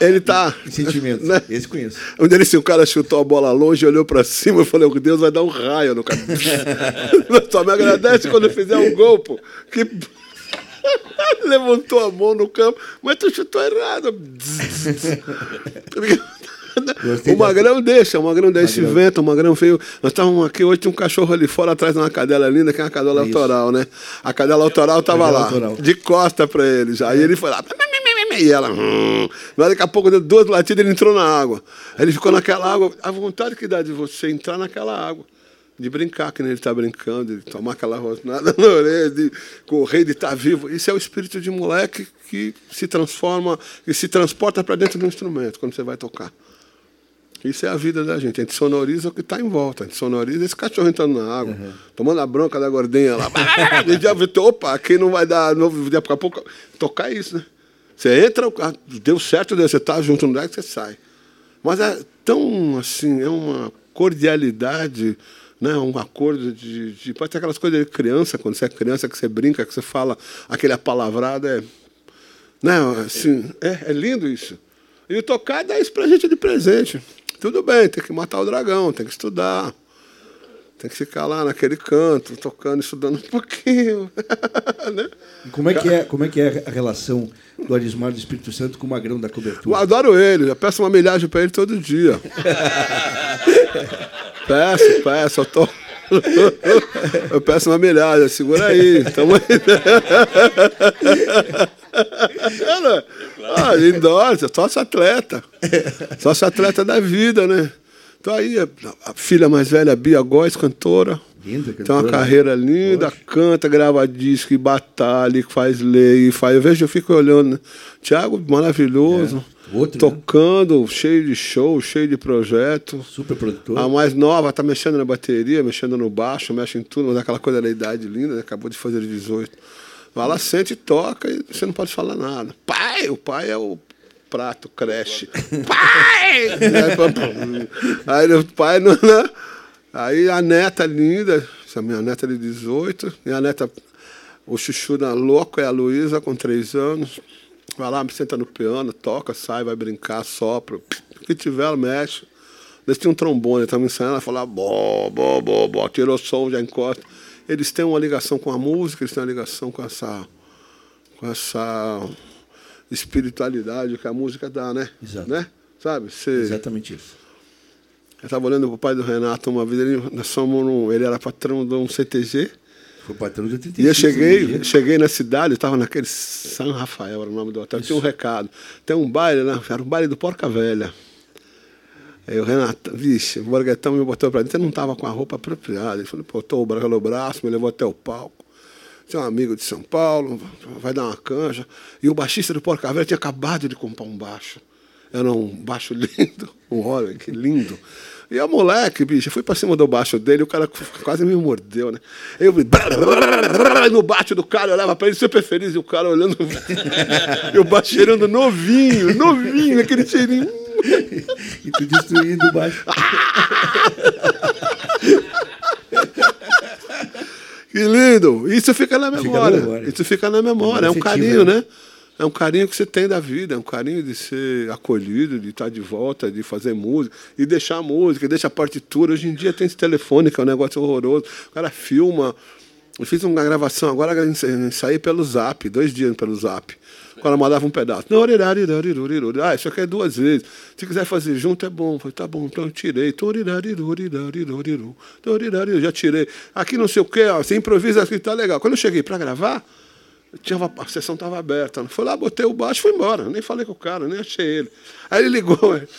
Ele tá. Sentimento. Né? Esse conheço. Um deles, assim, o cara chutou a bola longe, olhou para cima e falou: Deus vai dar um raio no cara. Só me agradece quando fizer um gol, pô. Que. Levantou a mão no campo, mas tu chutou errado. Gostei o Magrão deixa, o Magrão deixa esse vento, o Magrão veio. Nós estávamos aqui hoje, tinha um cachorro ali fora atrás de uma cadela linda, que é uma cadela Isso. autoral, né? A cadela autoral estava lá, autoral. de costa para eles. Aí ele foi lá. E ela. Hum. Mas daqui a pouco deu duas latidas ele entrou na água. Aí ele ficou naquela água. A vontade que dá de você entrar naquela água de brincar, que nem ele está brincando, de tomar aquela rosnada na orelha, de correr, de estar tá vivo. Isso é o espírito de moleque que se transforma, que se transporta para dentro do instrumento quando você vai tocar. Isso é a vida da gente. A gente sonoriza o que está em volta. A gente sonoriza esse cachorro entrando na água, uhum. tomando a bronca da gordinha lá. gente já vê, opa, aqui não vai dar novo. Daqui a pouco. Tocar isso, né? Você entra, deu certo, você está junto no deck, você sai. Mas é tão assim, é uma cordialidade, né? um acordo de, de. Pode ter aquelas coisas de criança, quando você é criança, que você brinca, que você fala aquele apalavrado. É, né? assim, é, é lindo isso. E tocar dá isso pra gente de presente. Tudo bem, tem que matar o dragão, tem que estudar. Tem que ficar lá naquele canto, tocando, estudando um pouquinho. né? como, é que é, como é que é a relação do Arismar do Espírito Santo com o Magrão da cobertura? Eu adoro ele, eu peço uma milhagem para ele todo dia. peço, peço, eu tô. Eu peço uma milhagem, segura aí. Tamo aí. Ah, endorse, sócio atleta. Sócio atleta da vida, né? Então aí, a filha mais velha, Bia Góes, cantora. Linda, cantora. Tem uma carreira linda, Poxa. canta, grava disco, e batalha, faz lei, faz. Eu vejo, eu fico olhando. Né? Tiago, maravilhoso. É. Outro, né? tocando, né? cheio de show, cheio de projeto. Super produtor. A mais nova tá mexendo na bateria, mexendo no baixo, mexe em tudo, mas aquela coisa da idade linda, né? acabou de fazer 18. Vai lá, sente e toca e você não pode falar nada. Pai, o pai é o prato, creche. pai! aí o pai não. Né? Aí a neta linda, essa minha neta de 18, minha neta, o chuchu da louco é a Luísa, com 3 anos. Vai lá, me senta no piano, toca, sai, vai brincar, sopra. O que tiver, ela mexe. Eles tinham um trombone, estava me ensinando, ela falava, bó, bó, bó, bó, tirou som, já encosta. Eles têm uma ligação com a música, eles têm uma ligação com essa, com essa espiritualidade que a música dá, né? Exato. Né? Sabe? Você, Exatamente isso. eu estava olhando pro pai do Renato uma vez, ele, nós somos ele era patrão de um CTG, Foi patrão de 35. e eu cheguei, né? cheguei na cidade, estava naquele São Rafael, era o nome do hotel. Tinha um recado. Tem um baile, né? Era um baile do Porca Velha. Aí o Renato, vixe, o Borguetão me botou pra dentro, eu não estava com a roupa apropriada. Ele falou, botou o braço no braço, me levou até o palco. Tinha um amigo de São Paulo, vai dar uma canja. E o baixista do Porca Velha tinha acabado de comprar um baixo. Era um baixo lindo, um Orwell, que lindo. E o moleque, bicho, eu fui pra cima do baixo dele, o cara quase me mordeu, né? Eu vi, no bate do cara, eu olhava pra ele super feliz, e o cara olhando, e o baixo cheirando novinho, novinho, aquele cheirinho. E tu destruindo o baixo. Que lindo! Isso fica na Fica na memória. memória. Isso fica na memória. É um afetiva, carinho, né? né? É um carinho que você tem da vida, é um carinho de ser acolhido, de estar de volta, de fazer música, e deixar a música, deixar a partitura. Hoje em dia tem esse telefone, que é um negócio horroroso. O cara filma. Eu fiz uma gravação agora, saí pelo zap, dois dias pelo zap. O cara mandava um pedaço. Ah, isso aqui é duas vezes. Se quiser fazer junto, é bom. Falei, tá bom, então eu tirei. Já tirei. Aqui não sei o quê, ó, você improvisa aqui, tá legal. Quando eu cheguei para gravar, tinha a sessão estava aberta. Fui lá, botei o baixo e fui embora. Nem falei com o cara, nem achei ele. Aí ele ligou.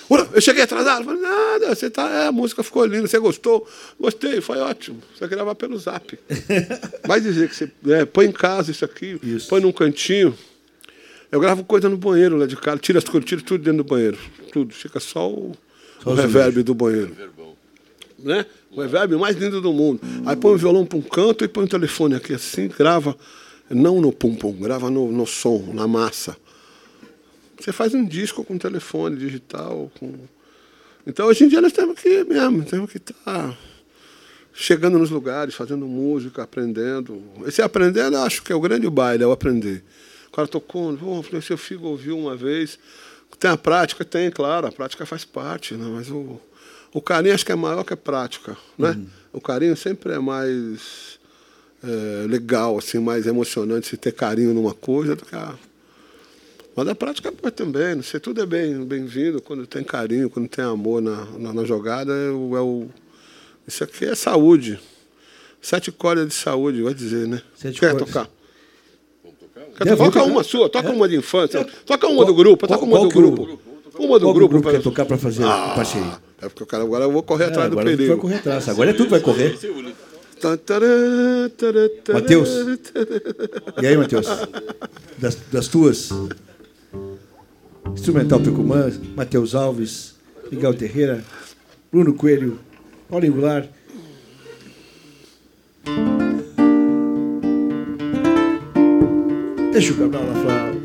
"Ura, Eu cheguei atrasado. Eu Falei, nada, você tá. É, a música ficou linda. Você gostou? Gostei, foi ótimo. Você gravar pelo zap. Vai dizer que você é, põe em casa isso aqui, Isso. põe num cantinho. Eu gravo coisa no banheiro lá de casa, tiro as coisas, tiro tudo dentro do banheiro. Tudo. Fica só o, Só o reverb do banheiro. Né? O reverb mais lindo do mundo. Aí põe o violão para um canto e põe o telefone aqui assim, grava, não no pum-pum, grava no, no som, na massa. Você faz um disco com telefone digital. Com... Então hoje em dia nós temos que mesmo, temos que estar chegando nos lugares, fazendo música, aprendendo. Esse aprendendo, eu acho que é o grande baile, é o aprender. O cara tocou, "Pô, se eu fico ouviu uma vez. Tem a prática? Tem, claro, a prática faz parte, né? mas o, o carinho acho que é maior que a prática. Né? O carinho sempre é mais é, legal, assim, mais emocionante se ter carinho numa coisa do que a. Mas a prática pode também, não sei, tudo é bem- bem-vindo quando tem carinho, quando tem amor na, na, na jogada. É o, é o- isso aqui é saúde. Sete cordas de saúde, vai dizer, né? Sete Quer cordas. tocar? Quer tocar? Toca uma sua, toca uma de infância. Toca uma Qual- do grupo, toca uma qual do grupo. Uma do grupo. grupo quer tocar para fazer Ah, a parceria? É porque o cara agora eu vou correr É, atrás do tu vai perigo. correr atrás. Agora é tu que vai correr. Mateus. Mateus. E aí, Matheus? Das, das tuas? Instrumental Pecumã, Matheus Alves, Miguel Terreira, Bruno Coelho, Paulo Goulart. Deixa o Cabral lá falar.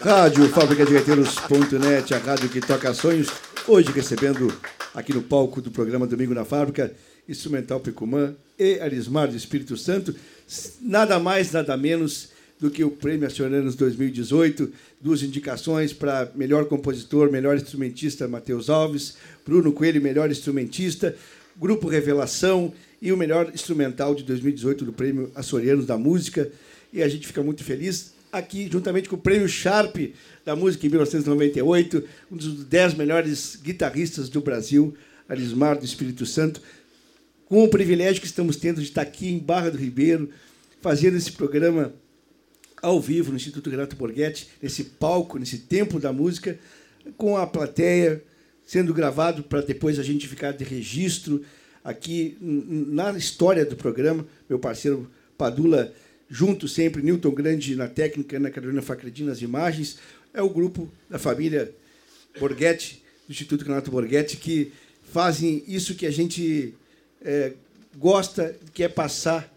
Rádio Fábrica de Gaiteiros.net, a rádio que toca sonhos. Hoje recebendo aqui no palco do programa Domingo na Fábrica, Instrumental Pecumã e Arismar do Espírito Santo. Nada mais, nada menos do que o Prêmio Acionanos 2018, duas indicações para melhor compositor, melhor instrumentista Matheus Alves, Bruno Coelho, melhor instrumentista, Grupo Revelação, e o melhor instrumental de 2018 do Prêmio Açorianos da Música. E a gente fica muito feliz aqui, juntamente com o Prêmio Sharp da música em 1998, um dos dez melhores guitarristas do Brasil, Arismar do Espírito Santo, com o privilégio que estamos tendo de estar aqui em Barra do Ribeiro, fazendo esse programa ao vivo no Instituto Renato Borghetti, nesse palco, nesse tempo da música, com a plateia, sendo gravado para depois a gente ficar de registro aqui na história do programa. Meu parceiro Padula junto sempre, Newton Grande na técnica, Ana Carolina Facredina nas imagens. É o grupo da família Borghetti, do Instituto Renato Borghetti, que fazem isso que a gente é, gosta, que é passar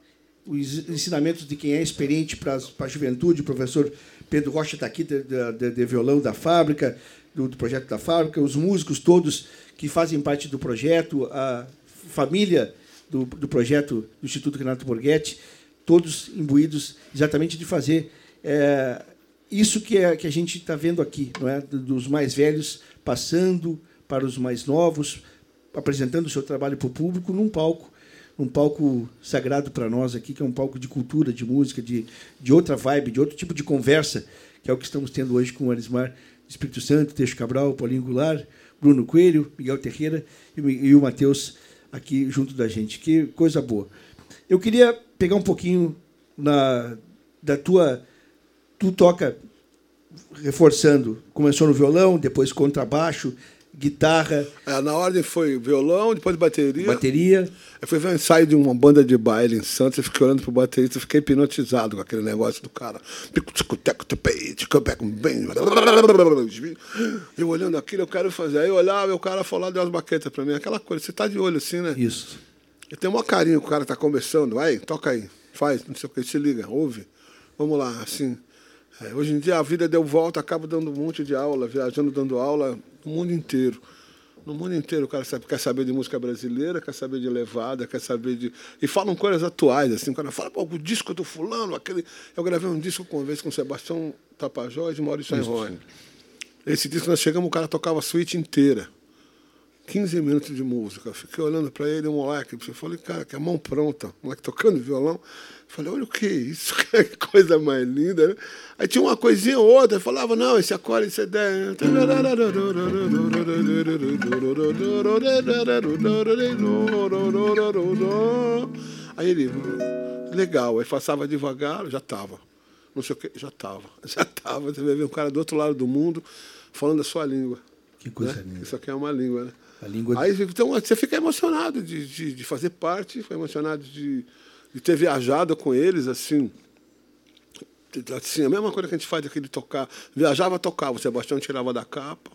os ensinamentos de quem é experiente para a juventude. O professor Pedro Rocha está aqui, de, de, de, violão da fábrica, do, do, projeto da fábrica, os músicos todos que fazem parte do projeto, a família do, do projeto do Instituto Renato Borghetti todos imbuídos exatamente de fazer é, isso que, é, que a gente está vendo aqui, não é? dos mais velhos passando para os mais novos, apresentando o seu trabalho para o público num palco, um palco sagrado para nós aqui, que é um palco de cultura, de música, de, de outra vibe, de outro tipo de conversa, que é o que estamos tendo hoje com o Arismar Espírito Santo, Teixo Cabral, Paulinho Goulart, Bruno Coelho, Miguel Terreira e, e o Matheus aqui junto da gente. Que coisa boa. Eu queria pegar um pouquinho na, da tua. Tu toca, reforçando, começou no violão, depois contrabaixo, guitarra. É, na ordem foi violão, depois bateria. Bateria. Eu fui ver um ensaio de uma banda de baile em Santos, eu fiquei olhando pro baterista, fiquei hipnotizado com aquele negócio do cara. Eu olhando aquilo, eu quero fazer. Aí eu olhava e o cara falava de umas baquetas pra mim, aquela coisa, você tá de olho assim, né? Isso. E tem uma carinho que o cara tá conversando, vai, toca aí, faz, não sei o que, se liga, ouve. Vamos lá, assim. É, hoje em dia a vida deu volta, acaba dando um monte de aula, viajando, dando aula no mundo inteiro. No mundo inteiro o cara sabe, quer saber de música brasileira, quer saber de levada, quer saber de. E falam coisas atuais, assim, quando fala, pô, o disco do fulano, aquele. Eu gravei um disco com uma vez com Sebastião Tapajós e Maurício Enrone. Esse disco nós chegamos, o cara tocava a suíte inteira. 15 minutos de música. Fiquei olhando para ele, o moleque. Eu falei, cara, que a mão pronta. O moleque tocando violão. Falei, olha o que é isso, que coisa mais linda. Né? Aí tinha uma coisinha ou outra. Falava, não, esse acorde, esse é 10. Aí ele, legal. Aí passava devagar, já estava. Não sei o que, já estava. Já estava. Você vai ver um cara do outro lado do mundo falando a sua língua. Que coisa né? linda. Isso aqui é uma língua, né? A língua Aí então, você fica emocionado de, de, de fazer parte, fica emocionado de, de ter viajado com eles, assim. Assim, a mesma coisa que a gente faz aqui de tocar. Viajava, tocava. O Sebastião tirava da capa.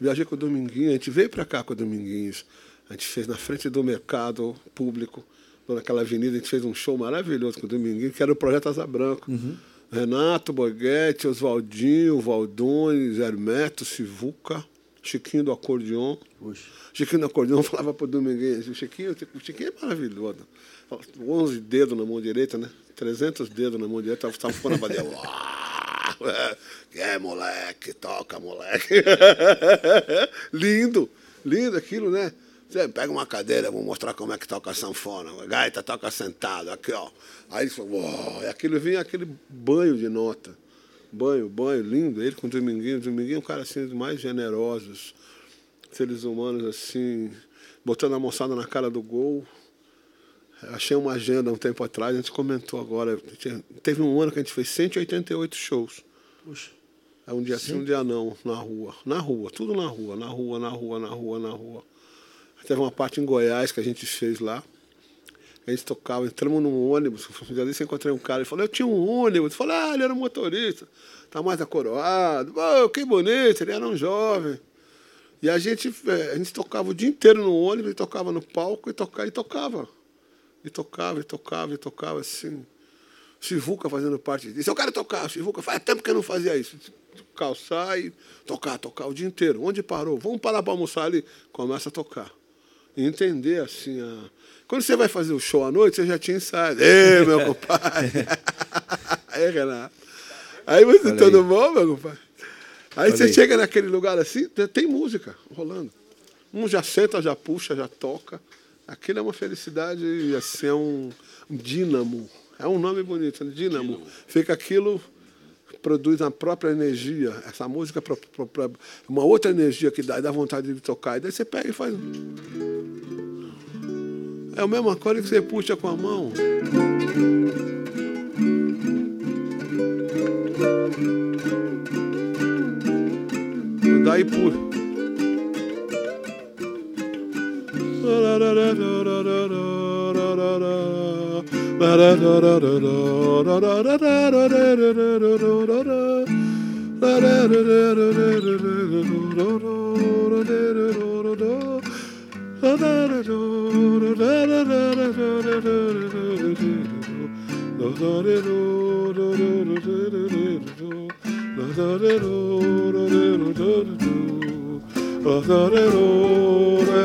Viajei com o Dominguinho. A gente veio para cá com o Dominguinhos. A gente fez na frente do mercado público, naquela avenida. A gente fez um show maravilhoso com o Dominguinho, que era o Projeto Asa Branco. Uhum. Renato Borghetti, Oswaldinho, Valdones, Hermeto, Sivuca. Chiquinho do acordeon. Chiquinho do acordeon falava para o Dominguinhos, o Chiquinho, o Chiquinho é maravilhoso. 11 dedos na mão direita, né? 300 dedos na mão direita, estava ficando a fazer. é, moleque, toca, moleque. lindo, lindo aquilo, né? Você pega uma cadeira, vou mostrar como é que toca a sanfona. Gaita toca sentado, aqui, ó. Aí, uou, e aquilo vinha aquele banho de nota banho, banho, lindo. Ele com o Dominguinho. O Dominguinho é um cara assim dos mais generosos, seres humanos assim, botando a moçada na cara do gol. Achei uma agenda um tempo atrás, a gente comentou agora. Teve um ano que a gente fez 188 shows. Puxa. É um dia sim, um dia não, na rua. Na rua, tudo na rua, na rua, na rua, na rua, na rua. Teve uma parte em Goiás que a gente fez lá. A gente tocava, entramos num ônibus, um dia desse encontrei um cara, ele falou, eu tinha um ônibus. Eu falei, ah, ele era um motorista, tá mais acoroado. Oh, que bonito, ele era um jovem. E a gente, é, a gente tocava o dia inteiro no ônibus, tocava no palco, e tocava, e tocava. E tocava, e tocava, e tocava, assim. Chivuca fazendo parte disso. Eu quero tocar, Chivuca, faz tempo que eu não fazia isso. Calçar e tocar, tocar o dia inteiro. Onde parou? Vamos parar para almoçar ali. Começa a tocar. E entender assim a. Quando você vai fazer o show à noite, você já tinha ensaio. Ei, meu compadre! aí, Renato. Aí você, Olha tudo aí. bom, meu compadre? Aí Olha você aí. chega naquele lugar assim, tem música rolando. Um já senta, já puxa, já toca. Aquilo é uma felicidade, assim, é um, um dínamo. É um nome bonito, né? dínamo. dínamo. Fica aquilo, produz a própria energia. Essa música é uma outra energia que dá, dá vontade de tocar. E daí você pega e faz. É a mesma coisa que você puxa com a mão. Daí puxa. La da da da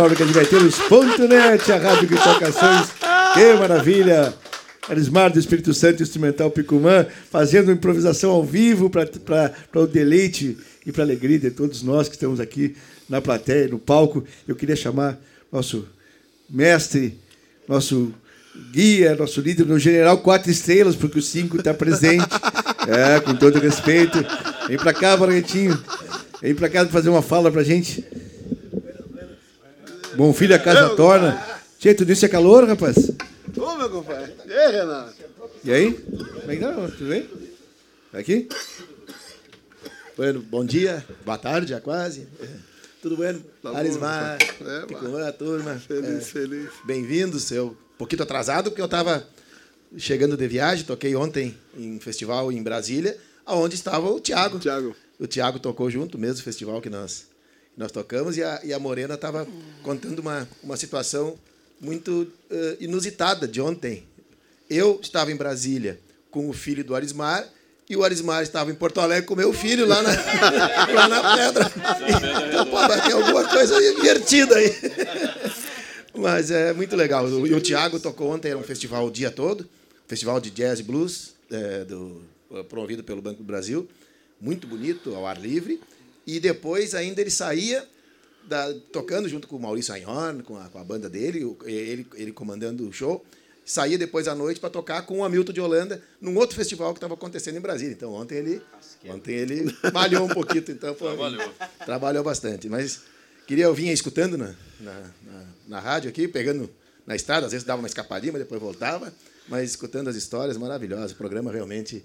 Fábrica de Gaiteiros.net, a rádio que toca. Que maravilha! Arismar do Espírito Santo, instrumental Picumã, fazendo improvisação ao vivo para o deleite e para a alegria de todos nós que estamos aqui na plateia, no palco. Eu queria chamar nosso mestre, nosso guia, nosso líder, no general quatro estrelas, porque o cinco está presente. É, com todo respeito. Vem para cá, Barretinho. Vem para cá fazer uma fala para gente. Bom filho, a casa torna. Tchê, tudo isso é calor, rapaz? Ô, meu compadre. E aí, Renato? E aí? Como é que tá? Tudo bem? Aqui? Bueno, bom dia, boa tarde já quase. Tudo bem? Tá Arismar, é, Picumã, turma. Feliz, feliz. Bem-vindos, eu um pouquinho atrasado, porque eu estava chegando de viagem, toquei ontem em festival em Brasília, aonde estava o Tiago. Tiago. O Tiago tocou junto, mesmo festival que nós, nós tocamos, e a, e a Morena estava contando uma, uma situação muito eh, inusitada de ontem. Eu estava em Brasília com o filho do Arismar, e o Arismar estava em Porto Alegre com o meu filho lá na, lá na pedra. Então, pô, ter alguma coisa invertida aí. Mas é muito legal. E o Tiago tocou ontem, era um festival o dia todo, festival de jazz e blues, é, do, promovido pelo Banco do Brasil, muito bonito, ao ar livre. E depois ainda ele saía da- tocando junto com o Maurício Einhorn, com a, com a banda dele, ele, ele comandando o show. Saía depois à noite para tocar com o Hamilton de Holanda num outro festival que estava acontecendo em Brasília. Então ontem ele, ontem ele malhou um pouquinho, então foi, Trabalhou. trabalhou bastante. Mas queria eu vinha escutando na, na, na, na rádio aqui, pegando na estrada, às vezes dava uma escapadinha, mas depois voltava, mas escutando as histórias maravilhosas. O programa realmente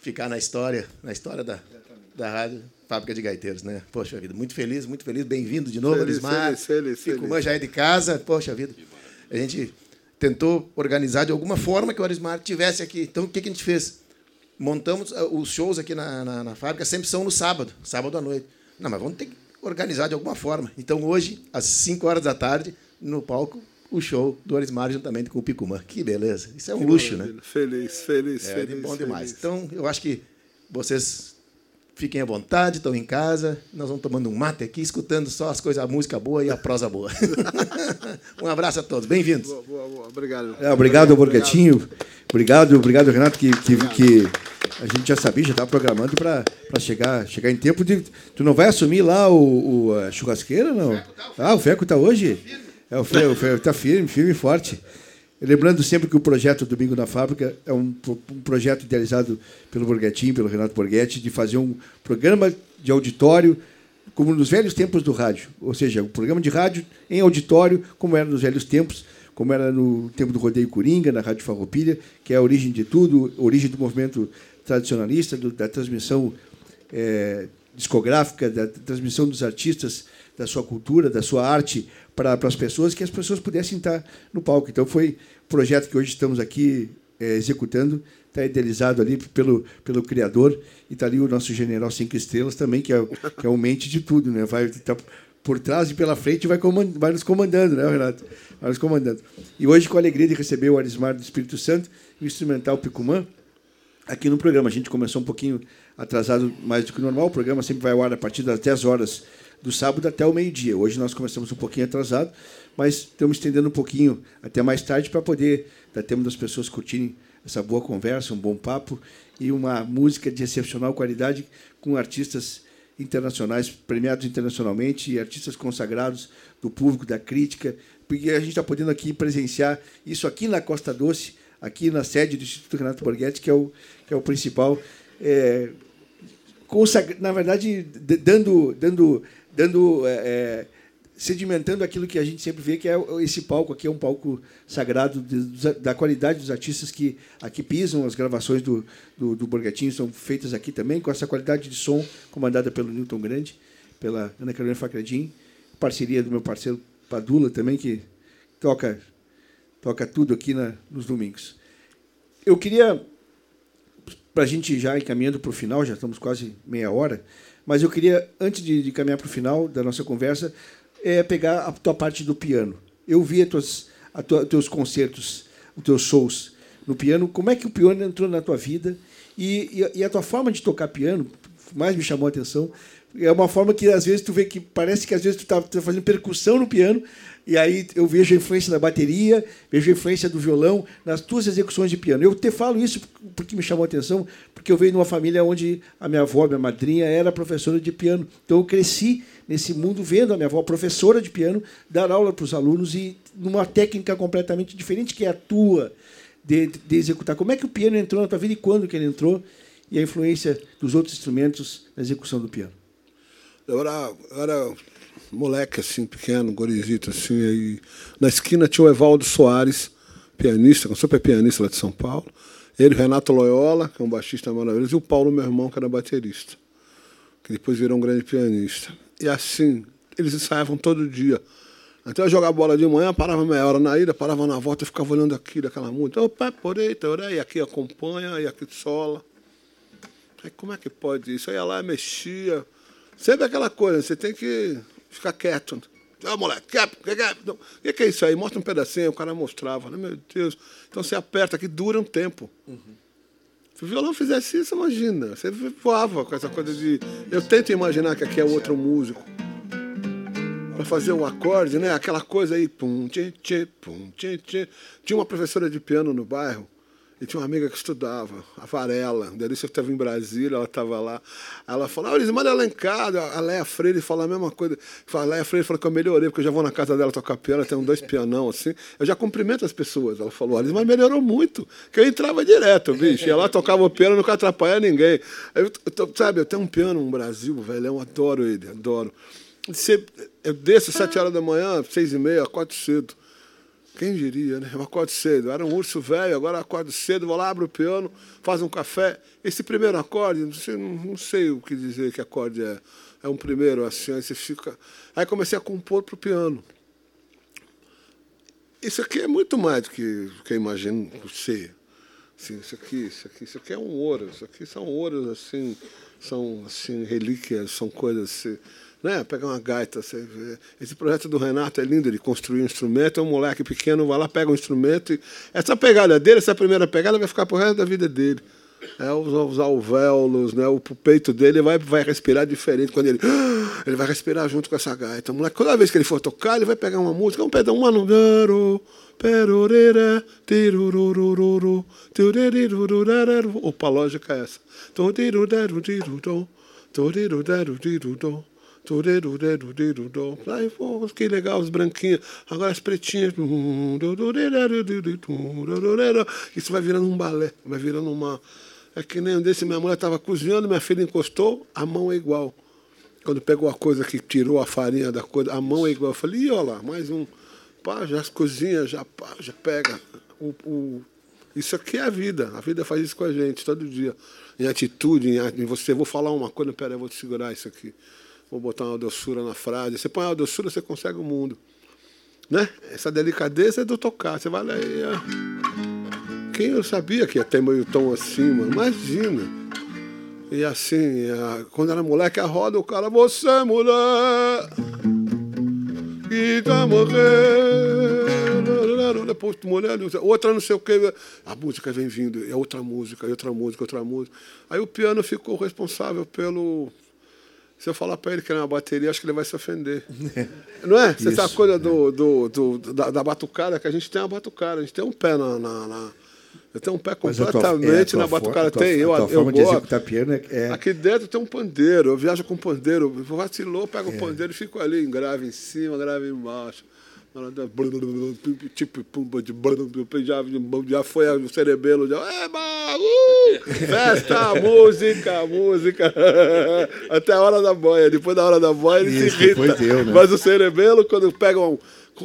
ficar na história, na história da, da rádio Fábrica de Gaiteiros, né? Poxa vida, muito feliz, muito feliz, bem-vindo de novo, Feliz, Arismar. feliz, feliz, feliz. já é de casa, poxa vida. A gente tentou organizar de alguma forma que o Arismar tivesse aqui. Então, o que, que a gente fez? Montamos ah, os shows aqui na, na, na fábrica, sempre são no sábado, sábado à noite. Não, mas vamos ter que organizar de alguma forma. Então, hoje, às 5 horas da tarde, no palco, o show do Arismar juntamente com o Picumã. Que beleza. Isso é um luxo, né? Feliz, feliz, É feliz. bom feliz. demais. Então, eu acho que vocês fiquem à vontade, estão em casa, nós vamos tomando um mate aqui, escutando só as coisas, a música boa e a prosa boa. um abraço a todos, bem-vindos. Boa, boa, boa. Obrigado. É, obrigado, Borgatinho. Obrigado, obrigado, Renato, que, que, que a gente já sabia, já estava programando para chegar, chegar em tempo de. Tu não vai assumir lá o, o- a churrasqueira, não? Ah, o Feco está hoje? É, o Feco está firme, firme e forte. Lembrando sempre que o projeto Domingo na Fábrica é um, um projeto idealizado pelo Borghetti, pelo Renato Borghetti, de fazer um programa de auditório como nos velhos tempos do rádio. Ou seja, um programa de rádio em auditório, como era nos velhos tempos, como era no tempo do Rodeio Coringa, na Rádio Farroupilha, que é a origem de tudo, origem do movimento tradicionalista, do- da transmissão eh, discográfica, da transmissão dos artistas, da sua cultura, da sua arte para, as pessoas, que as pessoas pudessem estar no palco. Então, foi um projeto que hoje estamos aqui eh, executando, está idealizado ali pelo, pelo criador, e está ali o nosso general cinco estrelas também, que é, o- que é o mente de tudo, né? vai estar por trás e pela frente vai, comand- vai nos comandando, né, Renato? Vai nos comandando. E hoje, com a alegria de receber o Arismar do Espírito Santo o instrumental Picumã, aqui no programa. A gente começou um pouquinho atrasado mais do que o normal. O programa sempre vai ao ar a partir das 10 horas do sábado até o meio-dia. Hoje nós começamos um pouquinho atrasado, mas estamos estendendo um pouquinho até mais tarde para poder dar tempo das pessoas curtirem essa boa conversa, um bom papo e uma música de excepcional qualidade com artistas internacionais, premiados internacionalmente e artistas consagrados do público, da crítica, porque a gente está podendo aqui presenciar isso aqui na Costa Doce, aqui na sede do Instituto Renato Borghetti, que é o, que é o principal, é, na verdade, dando, dando, dando é, é, sedimentando aquilo que a gente sempre vê, que é esse palco aqui é um palco sagrado de- da qualidade dos artistas que aqui pisam, as gravações do, do, do Borgatinho são feitas aqui também, com essa qualidade de som comandada pelo Newton Grande, pela Ana Carolina Facredin, parceria do meu parceiro Padula também, que toca, toca tudo aqui na, nos domingos. Eu queria, para a gente já ir caminhando para o final, já estamos quase meia hora, mas eu queria, antes de, de caminhar para o final da nossa conversa, é pegar a tua parte do piano. Eu vi os tuas, a teus concertos, os teus shows no piano. Como é que o piano entrou na tua vida? E, e, e a tua forma de tocar piano, mais me chamou a atenção, É uma forma que às vezes tu vê que parece que às vezes tu tá, tá fazendo percussão no piano e aí eu vejo a influência da bateria, vejo a influência do violão nas tuas execuções de piano. Eu te falo isso porque me chamou a atenção, porque eu venho de uma família onde a minha avó, minha madrinha, era professora de piano. Então eu cresci nesse mundo vendo a minha avó, professora de piano, dar aula para os alunos e numa técnica completamente diferente que é a tua de, de executar. Como é que o piano entrou na tua vida e quando que ele entrou? E a influência dos outros instrumentos na execução do piano. Eu era, eu era moleque, assim, pequeno, gorizito, assim. Aí, na esquina tinha o Evaldo Soares, pianista, super pianista lá de São Paulo. Ele, Renato Loyola, que é um baixista maravilhoso, e o Paulo, meu irmão, que era baterista, que depois virou um grande pianista. E assim, eles ensaiavam todo dia. Então eu jogava bola de manhã, parava meia hora na ida, parava na volta e ficava olhando aquilo, aquela música. Opa, porei, torei, e aqui acompanha, e aqui sola. Aí como é que pode isso? Aí ia lá, mexia. Sempre aquela coisa, você tem que ficar quieto. Oh, moleque, quieto, quieto. O que, é isso aí? Mostra um pedacinho, o cara mostrava. Né? Meu Deus. Então você aperta aqui, dura um tempo. Se o violão fizesse isso, imagina. Você voava com essa coisa de. Eu tento imaginar que aqui é outro músico. Para fazer o um acorde, né? Aquela coisa aí. Pum, tchê, tchê, pum, tchê, tchê. Tinha uma professora de piano no bairro e tinha uma amiga que estudava, a Varela. Delícia estava em Brasília, ela estava lá. Ela falou, ah, manda ela em casa. A Leia Freire falou a mesma coisa. A Leia Freire falou que eu melhorei, porque eu já vou na casa dela tocar piano, tem dois pianão assim. Eu já cumprimento as pessoas. Ela falou, mas melhorou muito, que eu entrava direto, bicho. Ia lá, tocava o piano, nunca atrapalhava ninguém. Eu, eu, sabe, eu tenho um piano no Brasil, velho, eu adoro ele, adoro. Eu desço sete horas da manhã, seis e meia, acordo cedo. Quem diria, né? Eu acordo cedo. era um urso velho, agora acordo cedo, vou lá, abro o piano, faz um café. Esse primeiro acorde, não sei, não sei o que dizer que acorde é. É um primeiro, assim, aí você fica. Aí comecei a compor para o piano. Isso aqui é muito mais do que, que eu imagino ser. Assim, isso aqui, isso aqui, isso aqui é um ouro. Isso aqui são ouros, assim, são assim, relíquias, são coisas assim né? Pegar uma gaita. Esse projeto do Renato é lindo, ele construir um instrumento. É um moleque pequeno, vai lá, pega um instrumento. E essa pegada dele, essa primeira pegada, vai ficar pro resto da vida dele. É, os, os alvéolos, né? o peito dele vai, vai respirar diferente. Quando ele. Ele vai respirar junto com essa gaita. O moleque, toda vez que ele for tocar, ele vai pegar uma música, um pedão, um anudaro. Opa, a lógica é essa. Aí, pô, que legal, os branquinhos. Agora as pretinhas. Isso vai virando um balé, vai virando uma. É que nem um desse, minha mulher estava cozinhando, minha filha encostou, a mão é igual. Quando pegou a coisa que tirou a farinha da coisa, a mão é igual. Eu falei, Ih, olha lá, mais um. Pá, já cozinha, já, pá, já pega. O, o, isso aqui é a vida. A vida faz isso com a gente todo dia. Em atitude, em, você. Vou falar uma coisa, peraí, vou te segurar isso aqui vou botar uma doçura na frase. Você põe uma doçura, você consegue o mundo. Né? Essa delicadeza é do tocar. Você vai lá e. Quem eu sabia que ia ter meio tom acima? Imagina. E assim, quando era moleque, a roda, o cara, você é mulher, e tá morrendo. Depois, mulher, outra não sei o que. A música vem vindo, é outra música, é outra música, outra música. Aí o piano ficou responsável pelo se eu falar para ele que é uma bateria, acho que ele vai se ofender. Não é? Você sabe a coisa do, do, do, da, da, batucada, que a gente tem uma batucada, a gente tem um pé na. na, na eu tenho um pé completamente tua, é, na batucada. tem, eu, a tua eu, gosto. piano é, é... Aqui dentro tem um pandeiro, eu viajo com pandeiro. Vacilou, pego o é. pandeiro e fico ali, grave em cima, grave embaixo. Tipo, já, já foi o cerebelo, já, Eba, uh, festa, música, música, até a hora da boia. Depois da hora da boia ele Isso, se irrita. Deu, né? Mas o cerebelo, quando pega um,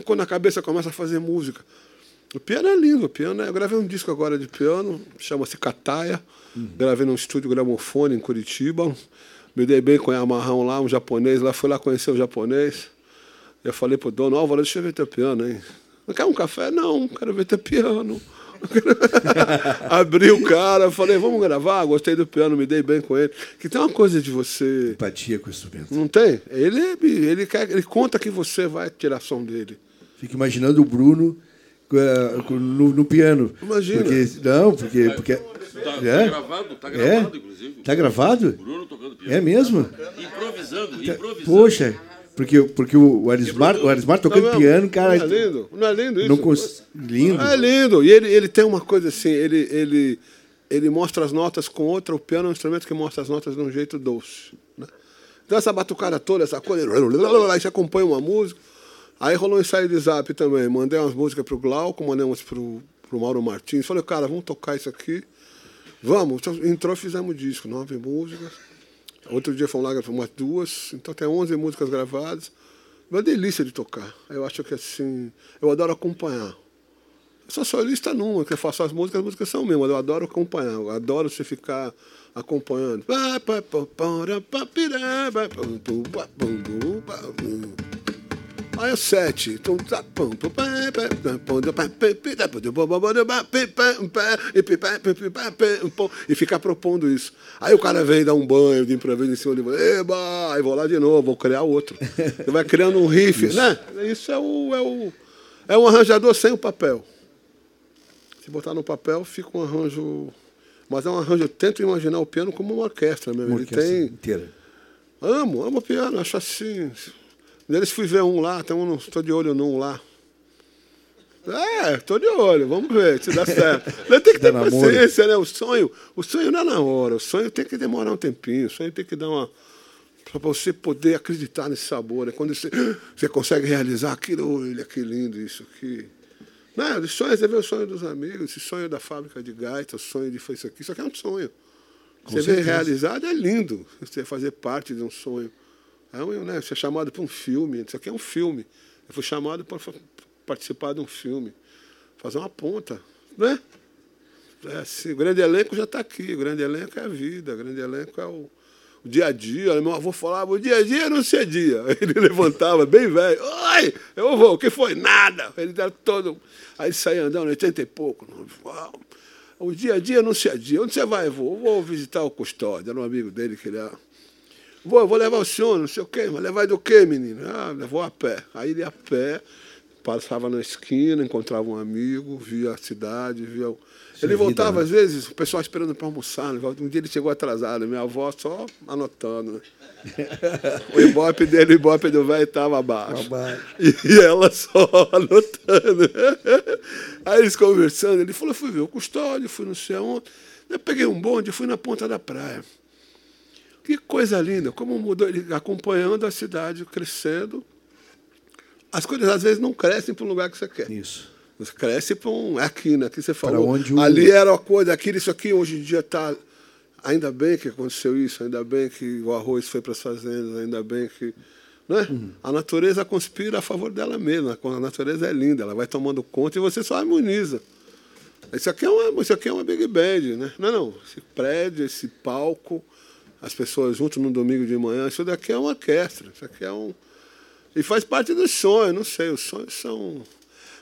quando a cabeça começa a fazer música. O piano é lindo, o piano é, eu gravei um disco agora de piano, chama-se Cataia. Uhum. Gravei num estúdio gramofone em Curitiba. Me dei bem com o Amarrão lá, um japonês lá, fui lá conhecer o japonês. Eu falei pro dono, Álvaro, deixa eu ver teu piano, hein? Não quer um café? Não, quero ver teu piano. Abri o cara, falei, vamos gravar, gostei do piano, me dei bem com ele. Que tem uma coisa de você. Empatia com o instrumento. Não tem? Ele, ele, quer, ele conta que você vai tirar som dele. Fico imaginando o Bruno eh, no, no piano. Imagina. Porque, não, porque. porque Tá, tá é? gravado, tá É? gravado, inclusive. Tá gravado? Bruno tocando piano. É mesmo? Improvisando, improvisando. Poxa, porque, porque o Arismar, o Arismar tocando Não, piano, cara. Não é lindo? Não é lindo isso? Não cons... Lindo. É lindo. E ele, ele tem uma coisa assim, ele, ele, ele mostra as notas com outra. O piano é um instrumento que mostra as notas de um jeito doce. Né? Então essa batucada toda, essa coisa, aí você acompanha uma música. Aí rolou um ensaio de zap também. Mandei umas músicas pro Glauco, mandei umas pro, pro Mauro Martins. Falei, cara, vamos tocar isso aqui. Vamos. Então, entrou e fizemos disco, nove músicas. Outro dia fomos lá gravar umas duas. Então tem 11 músicas gravadas. Uma delícia de tocar. Eu acho que assim, eu adoro acompanhar. Eu sou solista numa, que eu faço as músicas, as músicas são minhas, eu adoro acompanhar, eu adoro você ficar acompanhando. Aí é sete. E ficar propondo isso. Aí o cara vem dar um banho de improviso em cima de livro. Eba! Aí vou lá de novo, vou criar outro. Você vai criando um riff, isso. né? Isso é, o, é, o, é um arranjador sem o papel. Se botar no papel, fica um arranjo. Mas é um arranjo. Eu tento imaginar o piano como uma orquestra mesmo. Uma orquestra Ele tem. Inteira. Amo, amo piano. Acho assim. Eles fui ver um lá, um, estou de olho num lá. É, estou de olho, vamos ver se dá certo. Tem que ter paciência, né? O sonho, o sonho não é na hora, o sonho tem que demorar um tempinho, o sonho tem que dar uma. Para você poder acreditar nesse sabor. É quando você, você consegue realizar aquilo, olha que lindo isso aqui. Não, os sonhos, você vê o sonho dos amigos, esse sonho da fábrica de gaita, o sonho de fazer isso aqui, isso aqui é um sonho. Você vê certeza. realizado, é lindo você fazer parte de um sonho. É um, né, você é chamado para um filme, isso aqui é um filme. Eu fui chamado para participar de um filme, fazer uma ponta, né? É assim, o grande elenco já está aqui, o grande elenco é a vida, o grande elenco é o, o dia a dia. Meu avô falava, o dia a dia não se dia. Ele levantava, bem velho, oi, eu vou, o que foi? Nada. Ele era todo. Aí saía andando, 80 e pouco. Uau. O dia a dia não se é dia. Onde você vai? Eu vou, eu vou visitar o custódio, era um amigo dele que ele era. Vou, vou levar o senhor, não sei o quê, mas levar do quê, menino? Ah, levou a pé. Aí ele a pé, passava na esquina, encontrava um amigo, via a cidade, via. o- ele voltava, né? às vezes, o pessoal esperando para almoçar. né? Um dia ele chegou atrasado, minha avó só anotando. Né? o ibope dele, o ibope do velho estava abaixo. Abaixo. E ela só anotando. Aí eles conversando, ele falou, fui ver o custódio, fui não sei aonde. Eu peguei um bonde, fui na ponta da praia. Que coisa linda, como mudou, ele acompanhando a cidade crescendo. As coisas às vezes não crescem para o lugar que você quer. Isso. Você cresce para um. É aqui, né? Aqui você falou. onde o- Ali era uma coisa, aquilo, isso aqui, hoje em dia está. Ainda bem que aconteceu isso, ainda bem que o arroz foi para as fazendas, ainda bem que. Né? Uhum. A natureza conspira a favor dela mesma. A natureza é linda, ela vai tomando conta e você só harmoniza. Isso aqui é uma, isso aqui é uma Big Band, né? Não, não. Esse prédio, esse palco, as pessoas juntas no domingo de manhã, isso daqui é uma orquestra. Isso aqui é um. E faz parte do sonho, não sei, os sonhos são.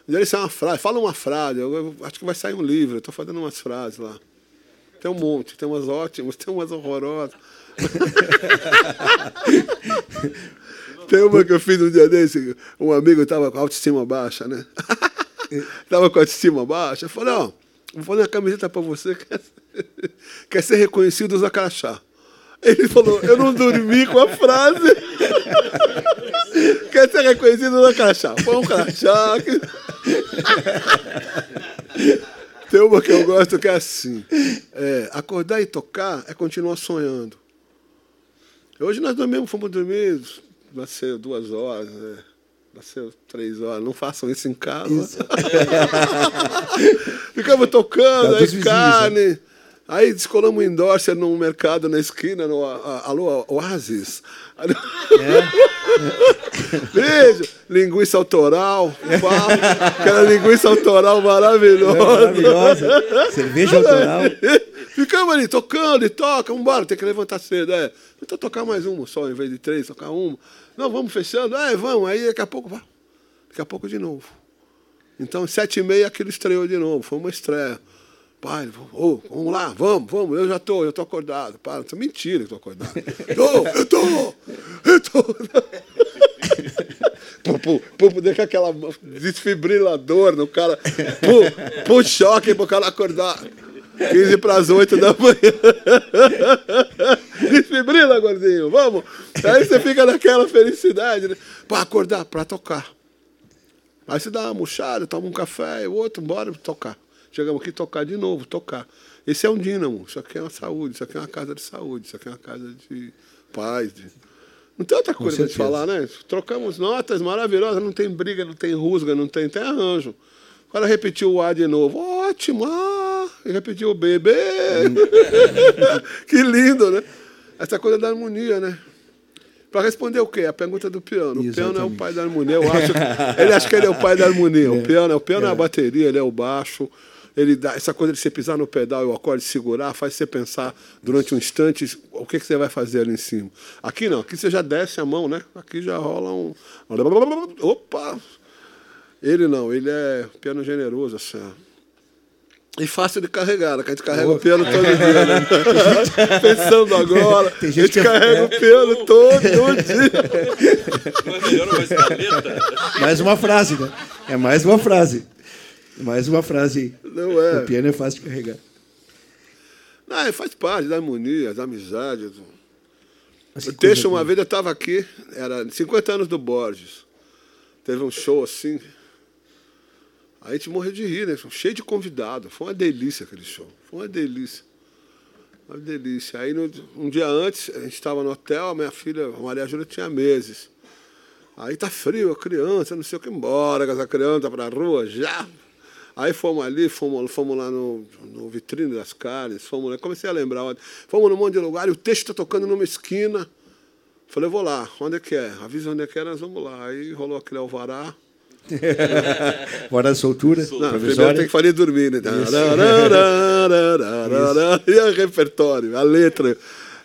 Eles são uma frase, fala uma frase, eu, acho que vai sair um livro, eu estou fazendo umas frases lá. Tem um monte, tem umas ótimas, tem umas horrorosas. tem uma que eu fiz um dia desse, um amigo estava com a autoestima baixa, né? Estava com autoestima baixa, eu falei, ó, vou fazer uma camiseta para você, quer, quer ser reconhecido, usa crachá. Ele falou, eu não dormi com a frase. Quer ser reconhecido no crachá. Põe um crachá. Tem uma que eu gosto que é assim. é, acordar e tocar é continuar sonhando. Hoje nós dormimos, fomos dormir, nasceu duas horas, né? nasceu três horas. Não façam isso em casa. Ficamos tocando, aí vizinhos, carne. Aí descolamos um endorser num mercado na esquina, no a- a- Alô, Oasis. Beijo! Linguiça autoral, pá, aquela linguiça autoral maravilhosa. Maravilhosa. Cerveja autoral. Ficamos ali tocando e toca, vambora, tem que levantar cedo. É. Então tocar mais uma só, em vez de três, tocar uma. Não, vamos fechando, é, vamos, aí daqui a pouco, vá. daqui a pouco de novo. Então, sete e meia, aquilo estreou de novo, foi uma estreia. Pai, ô, vamos lá, vamos, vamos, eu já tô, eu tô acordado. Para, isso é mentira que eu tô acordado. tô, eu tô, eu tô. Pum, pum, deixa aquela desfibrilador no cara. Pum, pum, choque pro cara acordar. 15 para as 8 da manhã. Desfibrila, gordinho, vamos. Aí você fica naquela felicidade, né? Para acordar, para tocar. Aí você dá uma murchada, toma um café, o outro, bora tocar. Chegamos aqui tocar de novo, tocar. Esse é um dínamo, isso aqui é uma saúde, isso aqui é uma casa de saúde, isso aqui é uma casa de paz. De... Não tem outra coisa para te falar, né? Trocamos notas maravilhosas, não tem briga, não tem rusga, não tem, tem arranjo. O cara repetiu o A de novo. Ótimo! Ah! E repetiu o B. B. que lindo, né? Essa coisa da harmonia, né? Para responder o quê? A pergunta do piano. O piano é o pai da harmonia. Eu acho, ele acha que ele é o pai da harmonia. É. O piano, o piano é. é a bateria, ele é o baixo. Ele dá essa coisa de você pisar no pedal e o acorde segurar, faz você pensar durante um instante o que, que você vai fazer ali em cima. Aqui não, aqui você já desce a mão, né? Aqui já rola um. Opa! Ele não, ele é piano generoso, assim. E fácil de carregar, né? Que a gente carrega oh. o piano todo dia, né? Pensando agora, a gente é- carrega o piano todo dia. mais uma frase, né? É mais uma frase. Mais uma frase. Não é. O piano é fácil de carregar. Não, faz parte da harmonia, da amizade. Assim, o texto, uma vez eu estava aqui, era 50 anos do Borges. Teve um show assim, Aí a gente morreu de rir, né? Cheio de convidado. Foi uma delícia aquele show. Foi uma delícia. Uma delícia. Aí no, um dia antes, a gente estava no hotel, a minha filha, a Maria Júlia, tinha meses. Aí tá frio, a criança, não sei o que, embora com essa criança para a rua, já. Aí fomos ali, fomos, fomos lá no, no vitrine das carnes, fomos lá, comecei a lembrar, fomos num monte de lugar e o texto está tocando numa esquina. Falei, vou lá, onde é que é? Avisa onde é que é, nós vamos lá. Aí rolou aquele alvará. Da soltura. Não, primeiro tem que fazer dormir, né? e o repertório, a letra.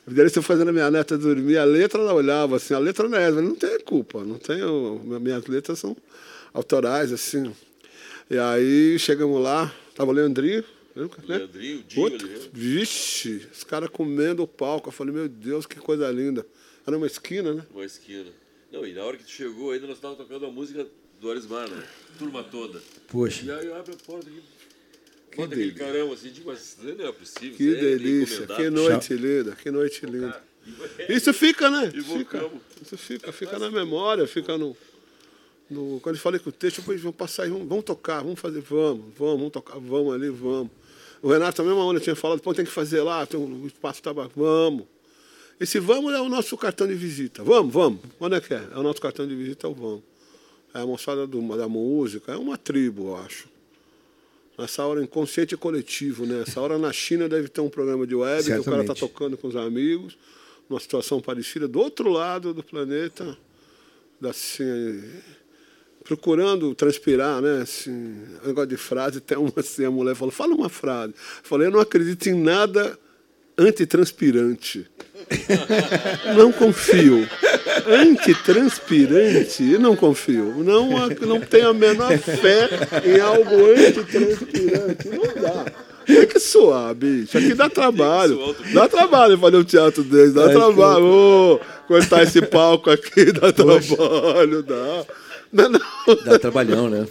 Eu estou fazendo a minha neta dormir, a letra ela olhava assim, a letra não é, não tem culpa, não tem. Minhas letras são autorais, assim. E aí chegamos lá, tava o Leandrinho. Né? Leandrinho, Dinho, Vixe, os caras comendo o palco. Eu falei, meu Deus, que coisa linda. Era uma esquina, né? Uma esquina. Não, e na hora que tu chegou ainda, nós estávamos tocando a música do Arismar, né? Turma toda. Poxa. E aí eu abro a porta aqui. Bota aquele caramba assim, digo, mas não é possível. Que é delícia, que noite linda, que noite linda. Isso fica, né? Fica, isso fica, fica na memória, fica no. No quando eu falei com o texto, depois vamos passar vamos, vamos tocar, vamos fazer, vamos, vamos, vamos tocar, vamos ali, vamos. O Renato também, uma hora tinha falado, pô, tem que fazer lá, tem um, o espaço estava, vamos. Esse vamos é o nosso cartão de visita. Vamos, vamos. Onde é que é? É o nosso cartão de visita, é o vamos é a moçada do, da música, é uma tribo, eu acho. Nessa hora inconsciente coletivo, né? Essa hora na China deve ter um programa de web Certamente. que o cara está tocando com os amigos, numa situação parecida, do outro lado do planeta, assim, procurando transpirar, né? Assim, negócio de frase, tem uma assim, a mulher falou, fala uma frase. Eu falei, eu não acredito em nada antitranspirante. Não confio. Antitranspirante, não confio. Não, não tenho a menor fé em algo antitranspirante. Não dá. Tem que suar, bicho. Aqui dá trabalho. Dá trabalho fazer um teatro desse. Dá é, trabalho. Oh, cortar esse palco aqui dá Poxa. trabalho. Dá. Não, não. Dá trabalhão, né?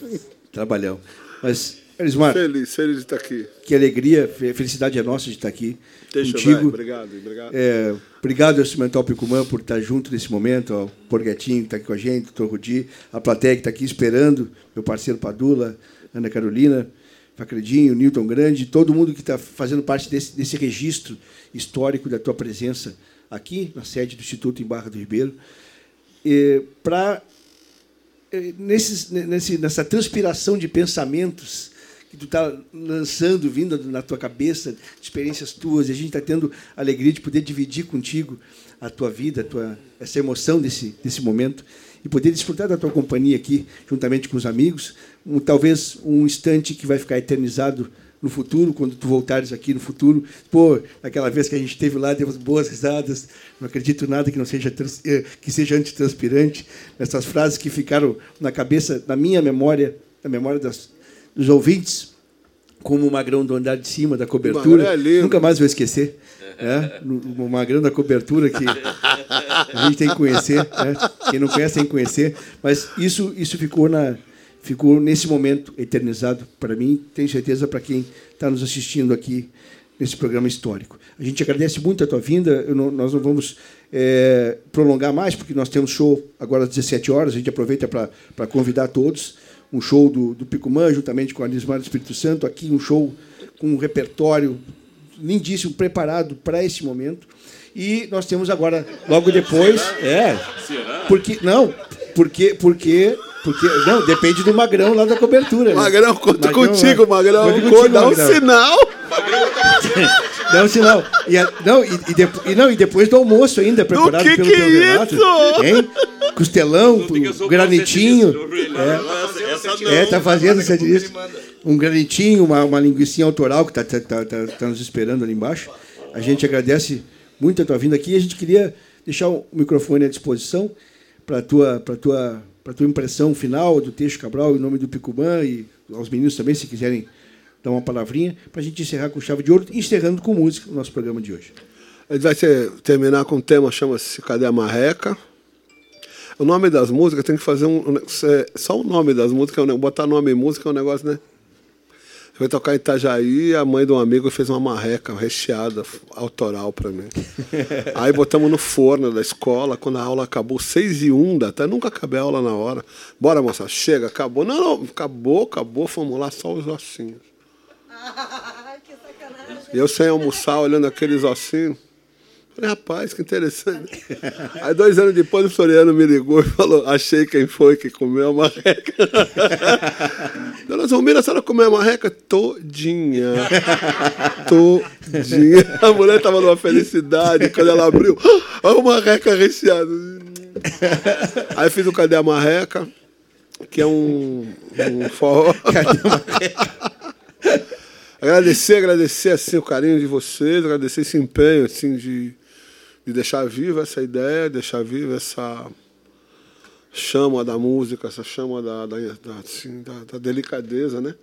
Trabalhão. Mas Elismar, feliz, feliz de estar aqui. Que alegria, felicidade é nossa de estar aqui Deixa contigo. Obrigado, obrigado. É, obrigado ao Cimental Picumã por estar junto nesse momento, ao Porguetinho que está aqui com a gente, o doutor Rudi, a plateia que está aqui esperando, meu parceiro Padula, Ana Carolina, Facredinho, Newton Grande, todo mundo que está fazendo parte desse, desse registro histórico da tua presença aqui na sede do Instituto em Barra do Ribeiro, para é, nesse, nessa transpiração de pensamentos que tu está lançando, vindo na tua cabeça, experiências tuas, e a gente está tendo a alegria de poder dividir contigo a tua vida, a tua, essa emoção desse, desse momento, e poder desfrutar da tua companhia aqui, juntamente com os amigos, um, talvez um instante que vai ficar eternizado no futuro, quando tu voltares aqui no futuro, pô, aquela vez que a gente esteve lá, demos boas risadas, não acredito nada que não seja eh, que seja antitranspirante, essas frases que ficaram na cabeça, na minha memória, na memória das, dos ouvintes, como o magrão do andar de cima da cobertura. É Nunca mais vou esquecer. É, o magrão da cobertura que A gente tem que conhecer, né? Quem não conhece tem que conhecer. Mas isso, isso ficou, na, ficou nesse momento eternizado para mim, tenho certeza para quem está nos assistindo aqui nesse programa histórico. A gente agradece muito a tua vinda. Não, nós não vamos é, prolongar mais, porque nós temos show agora às 17 horas. A gente aproveita para convidar todos. Um show do, do Picumã, juntamente com a Anismar do Espírito Santo. Aqui um show com um repertório lindíssimo, preparado para esse momento. E nós temos agora, logo depois. É. Porque, não, porque, porque porque, não, depende do Magrão lá da cobertura. Né? Magrão, conto Magrão, contigo, Magrão. Conto contigo, dá um sinal. dá um sinal. E, a, não, e, e, de, e, não, e depois do almoço ainda, preparado que pelo que teu é Renato. Hein? Costelão, granitinho. É, é, tá fazendo, você diz. Um granitinho, uma, uma linguiça autoral que tá, tá, tá, tá, tá nos esperando ali embaixo. A gente agradece muito a tua vinda aqui. A gente queria deixar o microfone à disposição para a tua, tua, tua impressão final do texto Cabral, em nome do Picumã e aos meninos também, se quiserem dar uma palavrinha, para a gente encerrar com chave de ouro, encerrando com música o nosso programa de hoje. A gente vai ser, terminar com um tema chama-se Cadê a Marreca? O nome das músicas tem que fazer um. Só o nome das músicas, botar nome em música é um negócio, né? Foi tocar em Itajaí, a mãe de um amigo fez uma marreca recheada, autoral para mim. Aí botamos no forno da escola, quando a aula acabou, seis e um da tarde, nunca acabei a aula na hora. Bora, moça, chega, acabou. Não, não, acabou, acabou, fomos lá só os ossinhos. que sacanagem. E eu sem almoçar, olhando aqueles ossinhos. Falei, rapaz, que interessante. Aí, dois anos depois, o Floriano me ligou e falou: Achei quem foi que comeu a marreca. Dona Zumira, a senhora comeu a marreca todinha. Todinha. A mulher estava numa felicidade. Quando ela abriu, olha uma marreca recheada. Aí fiz o Cadê a Marreca, que é um, um forró. Cadê a marreca? agradecer, agradecer assim o carinho de vocês, agradecer esse empenho assim de de deixar viva essa ideia, deixar viva essa chama da música, essa chama da, da, da, assim, da, delicadeza, né?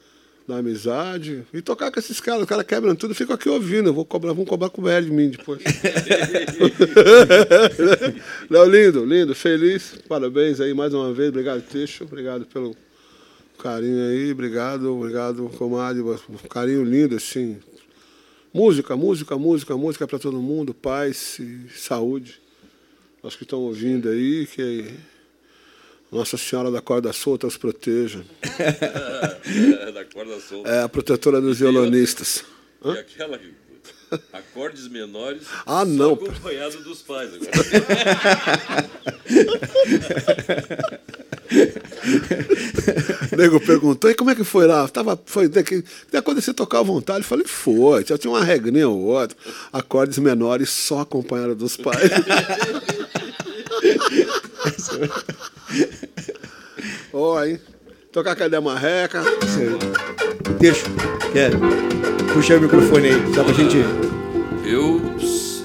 da amizade. E tocar com esses caras, os caras quebram tudo, fico aqui ouvindo. Eu vou cobrar, vão cobrar com o de mim depois. Não, lindo, lindo, feliz. Parabéns aí mais uma vez. Obrigado, Teixo. Obrigado pelo carinho aí. Obrigado, obrigado, comadre. Um carinho lindo, assim. Música, música, música, música para todo mundo, paz e saúde. Nós que estão ouvindo aí, que Nossa Senhora da Corda Solta os proteja. da corda solta. É a protetora dos violonistas. E aquela que acordes menores ah, não. acompanhado dos pais. o nego perguntou, e como é que foi lá? Tava, foi, que, quando você tocar à vontade? Eu falei, foi, já tinha uma regrinha ou outra. Acordes menores só acompanhado dos pais. Oi, tocar cadê a marreca? Deixa, quer. Puxa o microfone aí, só pra gente. Eu,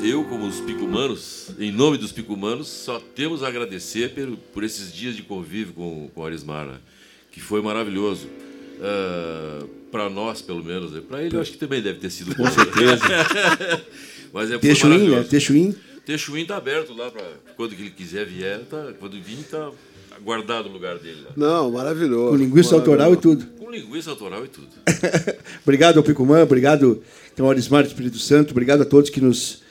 eu como os picumanos em nome dos picumanos, só temos a agradecer por, por esses dias de convívio com, com o Arismar, né? que foi maravilhoso. Uh, ah, para nós, pelo menos. Né? Para ele, eu acho que também deve ter sido, com certeza. Mas é Texuim, né? Texuim. Texuim está aberto lá para quando ele quiser vier, tá, quando vir, está guardado o lugar dele lá. Não, maravilhoso. Com linguiça autoral e tudo. Com linguiça autoral e tudo. obrigado ao Picumã, obrigado ao Arismar do Espírito Santo, obrigado a todos que nos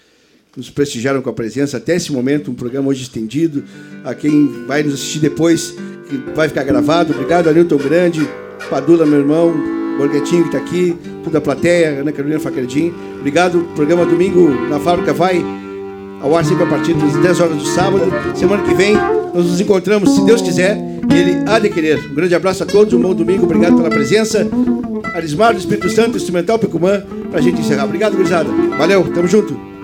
nos prestigiaram com a presença até esse momento, um programa hoje estendido. A quem vai nos assistir depois, que vai ficar gravado. Obrigado, Ailton Grande, Padula, meu irmão, Borguetinho que está aqui, toda a plateia, Ana Carolina Facardin. Obrigado. O programa domingo na fábrica vai ao ar sempre a partir das 10 horas do sábado. Semana que vem nós nos encontramos, se Deus quiser, ele há de querer. Um grande abraço a todos, um bom domingo, obrigado pela presença. Arismar do Espírito Santo, Instrumental Picumã, para a gente encerrar. Obrigado, gurizada. Valeu, tamo junto.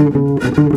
Música